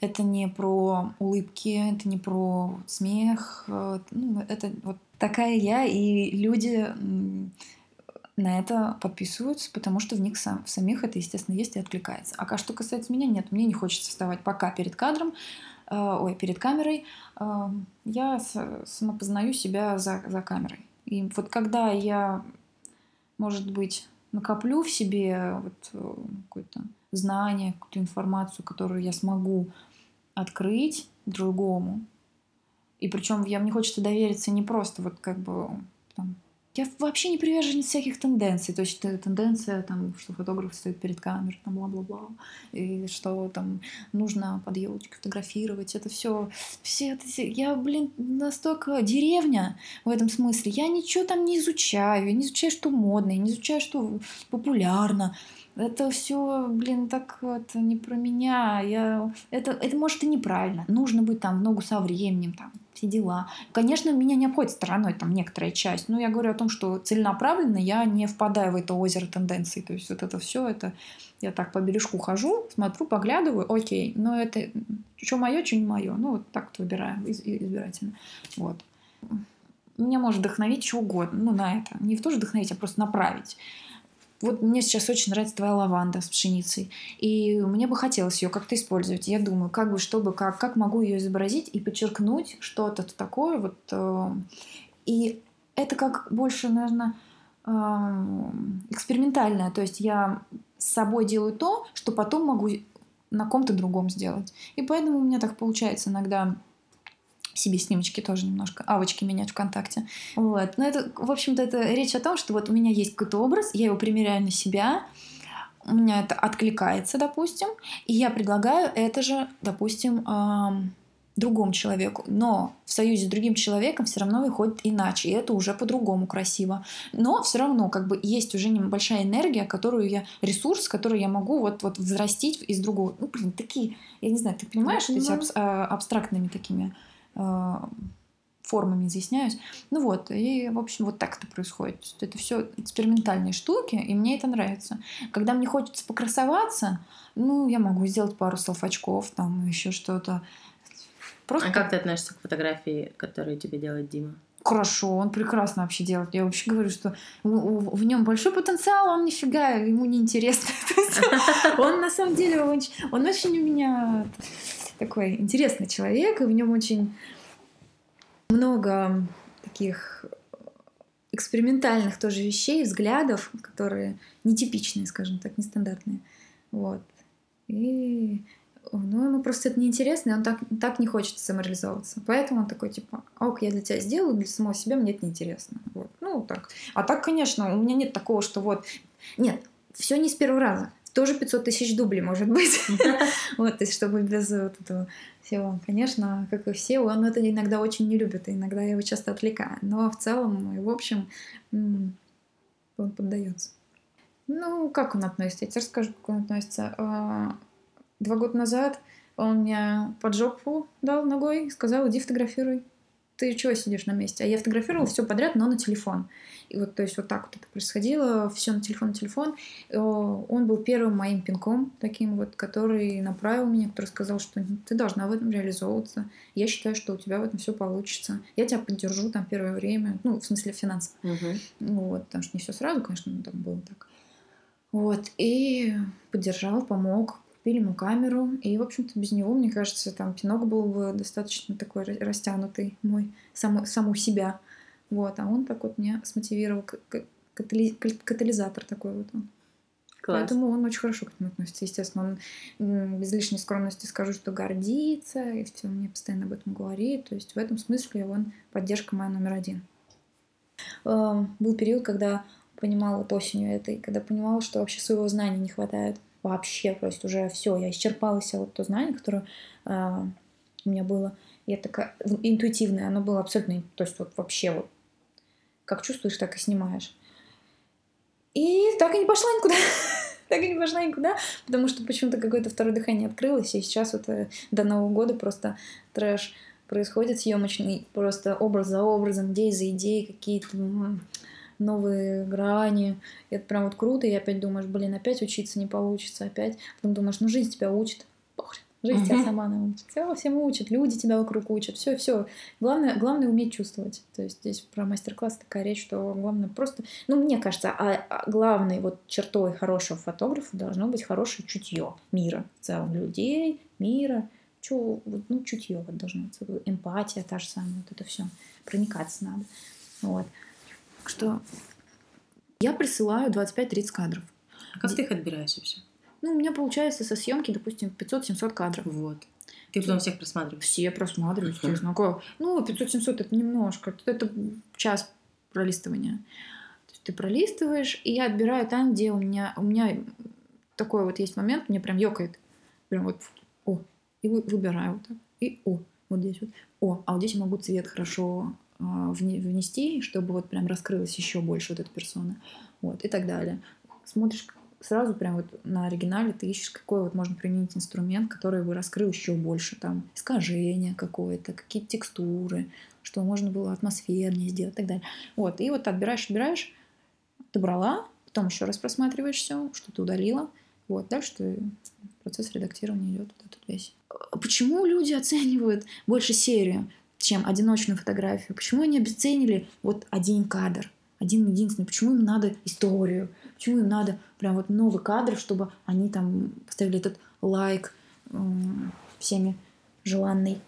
Это не про улыбки, это не про смех. Э, ну, это вот такая я, и люди на это подписываются, потому что в них сам, в самих это, естественно, есть и откликается. А что касается меня, нет, мне не хочется вставать пока перед кадром, э, ой, перед камерой. Э, я самопознаю себя за, за камерой. И вот когда я, может быть, накоплю в себе вот какое-то знание, какую-то информацию, которую я смогу открыть другому, и причем я мне хочется довериться не просто вот как бы там, я вообще не приверженец всяких тенденций. То есть тенденция, там, что фотограф стоит перед камерой, там, бла-бла-бла, и что там нужно под елочкой фотографировать. Это все, все это, я, блин, настолько деревня в этом смысле. Я ничего там не изучаю, я не изучаю, что модно, я не изучаю, что популярно. Это все, блин, так это не про меня. Я... Это, это может и неправильно. Нужно быть там в ногу со временем, там, все дела. Конечно, меня не обходит стороной там некоторая часть, но я говорю о том, что целенаправленно я не впадаю в это озеро тенденций. То есть вот это все, это я так по бережку хожу, смотрю, поглядываю, окей, но это что мое, что не мое. Ну, вот так вот выбираю избирательно. Вот. Меня может вдохновить что угодно, ну, на это. Не в то же вдохновить, а просто направить. Вот мне сейчас очень нравится твоя лаванда с пшеницей. И мне бы хотелось ее как-то использовать. Я думаю, как бы, чтобы, как, как могу ее изобразить и подчеркнуть что-то такое. Вот, э, и это как больше, наверное, э, экспериментальное. То есть я с собой делаю то, что потом могу на ком-то другом сделать. И поэтому у меня так получается иногда себе снимочки тоже немножко, авочки менять ВКонтакте. Вот. Но это, в общем-то, это речь о том, что вот у меня есть какой-то образ, я его примеряю на себя, у меня это откликается, допустим, и я предлагаю это же, допустим, эм, другому человеку. Но в союзе с другим человеком все равно выходит иначе, и это уже по-другому красиво. Но все равно как бы есть уже небольшая энергия, которую я, ресурс, который я могу вот, вот взрастить из другого. Ну, блин, такие, я не знаю, ты понимаешь, эти аб- а, абстрактными такими формами изъясняюсь. Ну вот, и, в общем, вот так это происходит. Это все экспериментальные штуки, и мне это нравится. Когда мне хочется покрасоваться, ну, я могу сделать пару салфачков, там, еще что-то. Просто... А как ты относишься к фотографии, которую тебе делает Дима? Хорошо, он прекрасно вообще делает. Я вообще говорю, что в нем большой потенциал, он нифига, ему не интересно. Он на самом деле очень, он очень у меня такой интересный человек, и в нем очень много таких экспериментальных тоже вещей, взглядов, которые нетипичные, скажем так, нестандартные. Вот. И ну, ему просто это неинтересно, и он так, так не хочет самореализовываться. Поэтому он такой, типа, ок, я для тебя сделаю, для самого себя мне это неинтересно. Вот. Ну, так. А так, конечно, у меня нет такого, что вот... Нет, все не с первого раза тоже 500 тысяч дублей может быть. Вот, то есть, чтобы без вот этого всего. Конечно, как и все, он это иногда очень не любит, и иногда я его часто отвлекаю. Но в целом, и в общем, он поддается. Ну, как он относится? Я тебе расскажу, как он относится. А, два года назад он мне под жопу дал ногой и сказал, иди фотографируй ты чего сидишь на месте? А я фотографировала все подряд, но на телефон. И вот, то есть, вот так вот это происходило, все на телефон, на телефон. Он был первым моим пинком, таким вот, который направил меня, который сказал, что ты должна в этом реализовываться. Я считаю, что у тебя в этом все получится. Я тебя поддержу там первое время, ну, в смысле финансово. Угу. Вот, потому что не все сразу, конечно, там было так. Вот, и поддержал, помог, купили ему камеру, и, в общем-то, без него, мне кажется, там пинок был бы достаточно такой растянутый мой, сам, саму себя. Вот, а он так вот меня смотивировал, катали, катализатор такой вот он. Класс. Поэтому он очень хорошо к этому относится. Естественно, он без лишней скромности скажу, что гордится, и все мне постоянно об этом говорит. То есть в этом смысле он поддержка моя номер один. Эм, был период, когда понимала вот осенью этой, когда понимала, что вообще своего знания не хватает вообще, то есть уже все, я исчерпала все вот то знание, которое э, у меня было. Я такая интуитивное, оно было абсолютно, то есть вот вообще вот как чувствуешь, так и снимаешь. И так и не пошла никуда. так и не пошла никуда, потому что почему-то какое-то второе дыхание открылось, и сейчас вот э, до Нового года просто трэш происходит съемочный, просто образ за образом, идеи за идеей, какие-то новые грани. И это прям вот круто, и опять думаешь, блин, опять учиться не получится, опять. Потом думаешь, ну жизнь тебя учит. Похрен. Жизнь тебя сама научит. Все, всем учат, люди тебя вокруг учат. Все, все. Главное, главное уметь чувствовать. То есть здесь про мастер-класс такая речь, что главное просто... Ну, мне кажется, а, а главной вот чертой хорошего фотографа должно быть хорошее чутье мира в целом. Людей, мира. Чё, ну, чутье вот должно быть. Эмпатия та же самая. Вот это все. Проникаться надо. Вот что я присылаю 25-30 кадров. А как ты их отбираешь вообще? Ну, у меня получается со съемки, допустим, 500-700 кадров. Вот. Ты потом всех просматриваешь? Все просматриваю, естественно. Ну, 500-700 это немножко. Это час пролистывания. То есть ты пролистываешь, и я отбираю там, где у меня, у меня такой вот есть момент, мне прям ёкает. Прям вот, о, и выбираю вот так. И о, вот здесь вот. О, а вот здесь я могу цвет хорошо внести, чтобы вот прям раскрылась еще больше вот эта персона. Вот, и так далее. Смотришь, сразу прям вот на оригинале ты ищешь, какой вот можно применить инструмент, который бы раскрыл еще больше, там, искажение какое-то, какие-то текстуры, что можно было атмосфернее сделать и так далее. Вот, и вот отбираешь, отбираешь, добрала, потом еще раз просматриваешь все, что ты удалила, вот, дальше ты, процесс редактирования идет вот этот весь. Почему люди оценивают больше серию, чем одиночную фотографию? Почему они обесценили вот один кадр? один единственный. Почему им надо историю? Почему им надо прям вот много кадров, чтобы они там поставили этот лайк всеми желанный?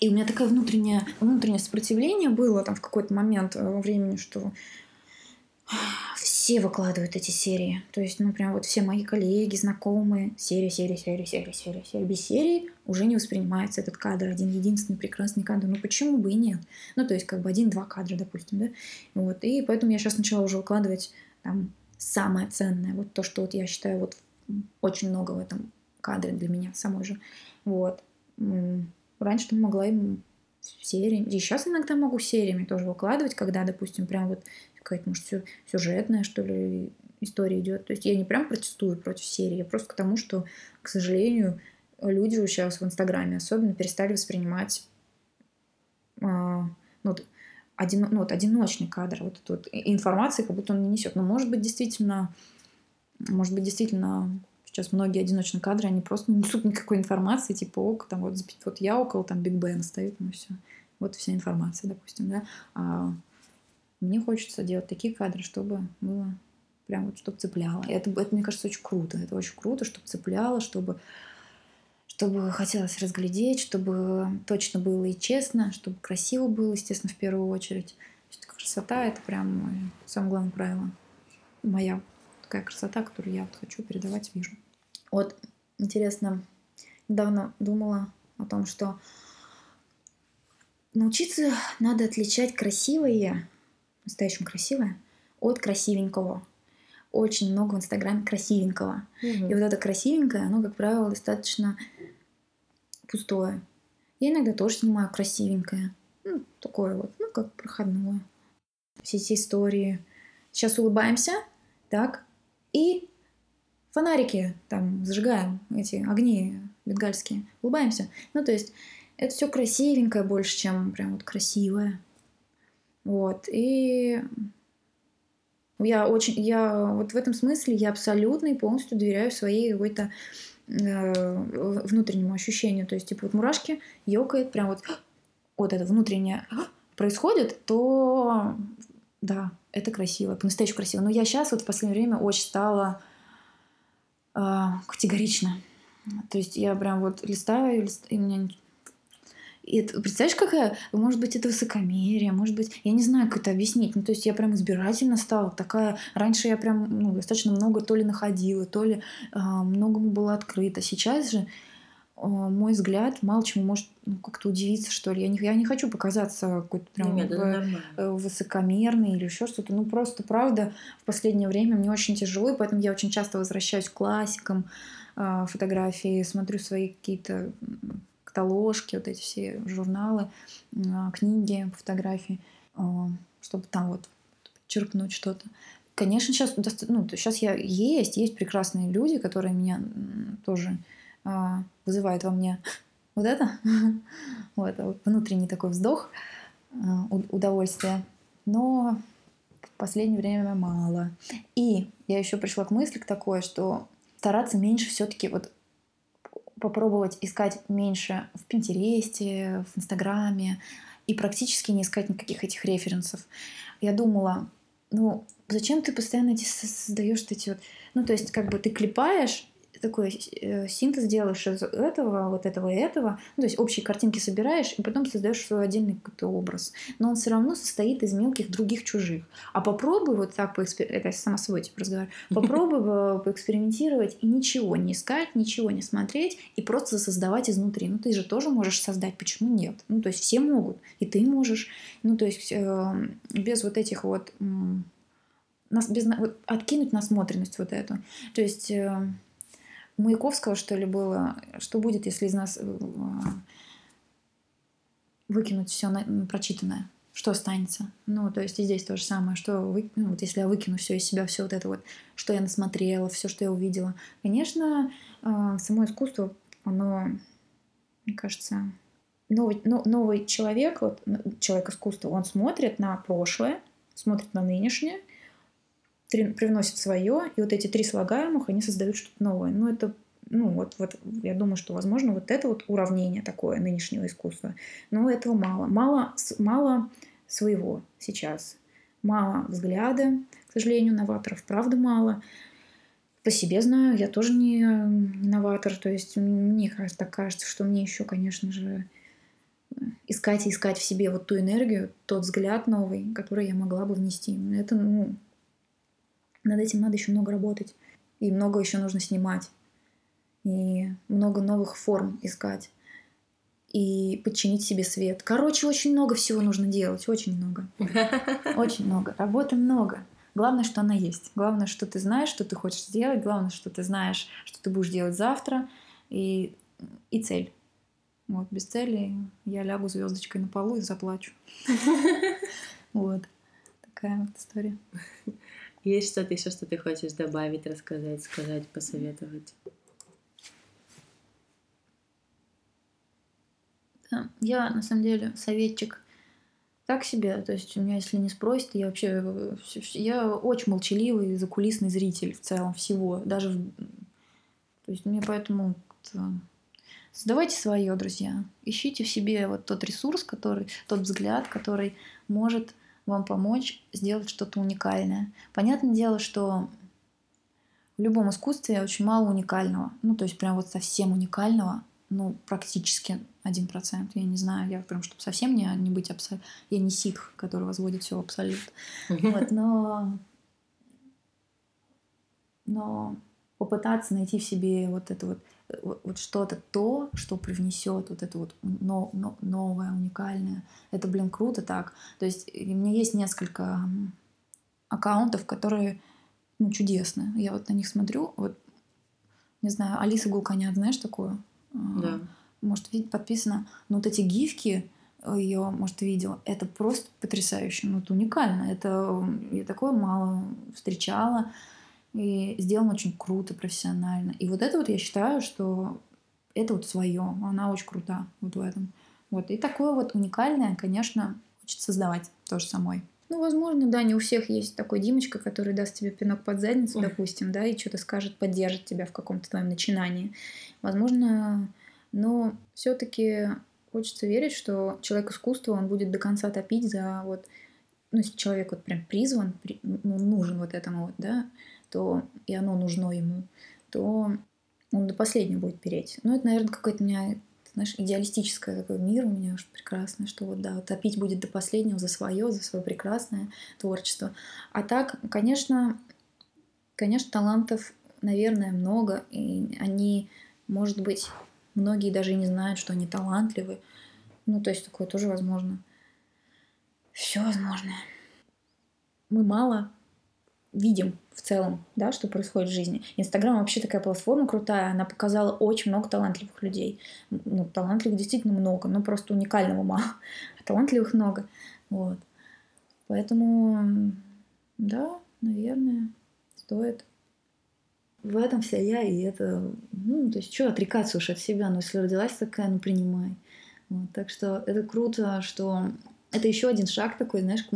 И у меня такое внутреннее, внутреннее сопротивление было там в какой-то момент э, времени, что все выкладывают эти серии. То есть, ну, прям вот все мои коллеги, знакомые, серия, серия, серия, серия, серия, серия. Без серии уже не воспринимается этот кадр, один единственный прекрасный кадр. Ну, почему бы и нет? Ну, то есть, как бы один-два кадра, допустим, да? Вот. И поэтому я сейчас начала уже выкладывать там самое ценное, вот то, что вот я считаю вот очень много в этом кадре для меня самой же. Вот. Раньше ты могла им сериями. И сейчас иногда могу сериями тоже выкладывать, когда, допустим, прям вот какая-то, может, сюжетная, что ли, история идет. То есть я не прям протестую против серии, я просто к тому, что, к сожалению, люди сейчас в Инстаграме особенно перестали воспринимать а, ну, один, ну, вот одиночный кадр, вот эту вот информации, как будто он не несет. Но может быть действительно, может быть действительно сейчас многие одиночные кадры, они просто не несут никакой информации, типа, ок, там вот, вот я около, там Биг Бен стоит, ну все. Вот вся информация, допустим, да. А мне хочется делать такие кадры, чтобы было прям вот, чтобы цепляло. И это, это, мне кажется, очень круто. Это очень круто, чтобы цепляло, чтобы, чтобы хотелось разглядеть, чтобы точно было и честно, чтобы красиво было, естественно, в первую очередь. Красота — это прям самое главное правило. Моя такая красота, которую я вот хочу передавать, вижу. Вот, интересно, недавно думала о том, что научиться надо отличать красивое настоящем красивое, от красивенького. Очень много в Инстаграме красивенького. Угу. И вот это красивенькое, оно, как правило, достаточно пустое. Я иногда тоже снимаю красивенькое. Ну, такое вот, ну, как проходное. Все эти истории. Сейчас улыбаемся, так, и фонарики там зажигаем, эти огни бенгальские. Улыбаемся. Ну, то есть, это все красивенькое больше, чем прям вот красивое. Вот. И я очень, я вот в этом смысле я абсолютно и полностью доверяю своей какой-то э, внутреннему ощущению. То есть, типа, вот мурашки ёкает, прям вот, вот это внутреннее происходит, то да, это красиво, по-настоящему красиво. Но я сейчас вот в последнее время очень стала э, категорично. То есть я прям вот листаю, листаю и меня и это, представляешь, какая, может быть, это высокомерие, может быть, я не знаю, как это объяснить. Ну, то есть я прям избирательно стала такая. Раньше я прям ну, достаточно много то ли находила, то ли э, многому было открыто. Сейчас же э, мой взгляд мало чему может ну, как-то удивиться, что ли. Я не, я не хочу показаться какой-то прям Нет, в, высокомерной или еще что-то. Ну, просто, правда, в последнее время мне очень тяжело, и поэтому я очень часто возвращаюсь к классикам э, фотографии, смотрю свои какие-то каталожки, вот эти все журналы, а, книги, фотографии, а, чтобы там вот черпнуть что-то. Конечно, сейчас, ну, сейчас я есть, есть прекрасные люди, которые меня тоже а, вызывают во мне вот это, вот, внутренний такой вздох, удовольствие. Но в последнее время мало. И я еще пришла к мысли к такой, что стараться меньше все-таки вот попробовать искать меньше в Пинтересте, в Инстаграме и практически не искать никаких этих референсов. Я думала, ну, зачем ты постоянно эти создаешь эти вот... Ну, то есть, как бы ты клепаешь такой э, синтез делаешь из этого, вот этого и этого, ну, то есть общие картинки собираешь, и потом создаешь свой отдельный какой-то образ. Но он все равно состоит из мелких других чужих. А попробуй вот так поэкспериментировать, это я сама собой типа разговариваю, попробуй поэкспериментировать и ничего не искать, ничего не смотреть, и просто создавать изнутри. Ну, ты же тоже можешь создать, почему нет? Ну, то есть все могут, и ты можешь. Ну, то есть э, без вот этих вот нас без вот, откинуть насмотренность вот эту. То есть э, Маяковского, что ли, было, что будет, если из нас э, выкинуть все прочитанное. что останется? Ну, то есть и здесь то же самое, что вы, ну, вот если я выкину все из себя, все вот это вот, что я насмотрела, все, что я увидела. Конечно, э, само искусство, оно, мне кажется, новый, новый человек, вот, человек искусства, он смотрит на прошлое, смотрит на нынешнее, привносит свое, и вот эти три слагаемых, они создают что-то новое. Ну, это ну, вот, вот я думаю, что, возможно, вот это вот уравнение такое нынешнего искусства. Но этого мало. Мало, мало своего сейчас. Мало взгляда, к сожалению, новаторов, правда, мало. По себе знаю, я тоже не новатор. То есть мне кажется, так кажется, что мне еще, конечно же, искать и искать в себе вот ту энергию, тот взгляд новый, который я могла бы внести. Это, ну, над этим надо еще много работать. И много еще нужно снимать и много новых форм искать и подчинить себе свет. Короче, очень много всего нужно делать, очень много. Очень много. Работы много. Главное, что она есть. Главное, что ты знаешь, что ты хочешь сделать. Главное, что ты знаешь, что ты будешь делать завтра. И, и цель. Вот, без цели я лягу звездочкой на полу и заплачу. Вот. Такая вот история. Есть что-то еще, что ты хочешь добавить, рассказать, сказать, посоветовать? Я, на самом деле, советчик так себе. То есть у меня, если не спросят, я вообще... Я очень молчаливый, закулисный зритель в целом всего. Даже... То есть мне поэтому... Создавайте свое, друзья. Ищите в себе вот тот ресурс, который, тот взгляд, который может вам помочь сделать что-то уникальное. Понятное дело, что в любом искусстве очень мало уникального. Ну, то есть прям вот совсем уникального ну, практически один процент. Я не знаю, я прям, чтобы совсем не, не быть абсолютно... Я не ситх, который возводит все в абсолют. Вот, но... Но попытаться найти в себе вот это вот, вот, что-то то, что привнесет вот это вот но, но, новое, уникальное. Это, блин, круто так. То есть у меня есть несколько аккаунтов, которые ну, чудесные. Я вот на них смотрю, вот не знаю, Алиса Гулканян, знаешь такую? Да. Может, подписано. Но вот эти гифки, э, ее, может, видел, это просто потрясающе, ну, это уникально. Это я такое мало встречала. И сделано очень круто, профессионально. И вот это вот я считаю, что это вот свое. Она очень крута вот в этом. Вот. И такое вот уникальное, конечно, хочется создавать тоже самой. Ну, возможно, да, не у всех есть такой Димочка, который даст тебе пинок под задницу, Ой. допустим, да, и что-то скажет, поддержит тебя в каком-то твоем начинании. Возможно, но все-таки хочется верить, что человек искусства, он будет до конца топить за вот, ну, если человек вот прям призван, при, ну, нужен вот этому вот, да, то и оно нужно ему, то он до последнего будет переть. Ну, это, наверное, какой-то у меня знаешь, идеалистическое такой мир у меня уж прекрасный, что вот, да, топить будет до последнего за свое, за свое прекрасное творчество. А так, конечно, конечно, талантов, наверное, много, и они, может быть, многие даже и не знают, что они талантливы. Ну, то есть такое тоже возможно. Все возможно. Мы мало видим в целом, да, что происходит в жизни. Инстаграм вообще такая платформа крутая, она показала очень много талантливых людей. Ну, талантливых действительно много, но просто уникального мало, а талантливых много. Вот. Поэтому, да, наверное, стоит. В этом вся я, и это, ну, то есть, что отрекаться уж от себя, но если родилась такая, ну, принимай. Вот, так что это круто, что это еще один шаг такой, знаешь, к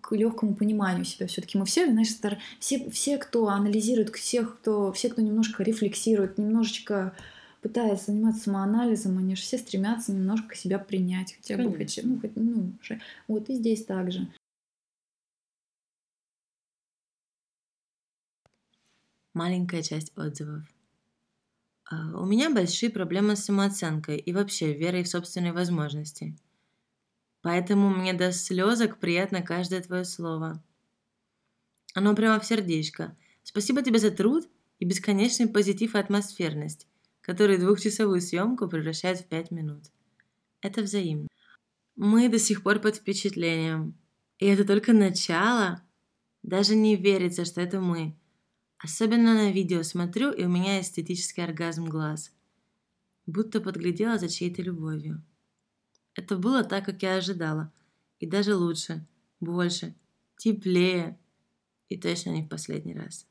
к легкому пониманию себя. Все-таки мы все, знаешь, стар... все, все, кто анализирует, все, кто, все, кто немножко рефлексирует, немножечко пытается заниматься самоанализом, они же все стремятся немножко себя принять, хотя бы хоть, ну, хоть, ну, уже. Вот и здесь также. Маленькая часть отзывов. А, у меня большие проблемы с самооценкой и вообще верой в собственные возможности – Поэтому мне до слезок приятно каждое твое слово. Оно прямо в сердечко. Спасибо тебе за труд и бесконечный позитив и атмосферность, которые двухчасовую съемку превращают в пять минут. Это взаимно. Мы до сих пор под впечатлением. И это только начало. Даже не верится, что это мы. Особенно на видео смотрю, и у меня эстетический оргазм глаз. Будто подглядела за чьей-то любовью. Это было так, как я ожидала. И даже лучше, больше, теплее. И точно не в последний раз.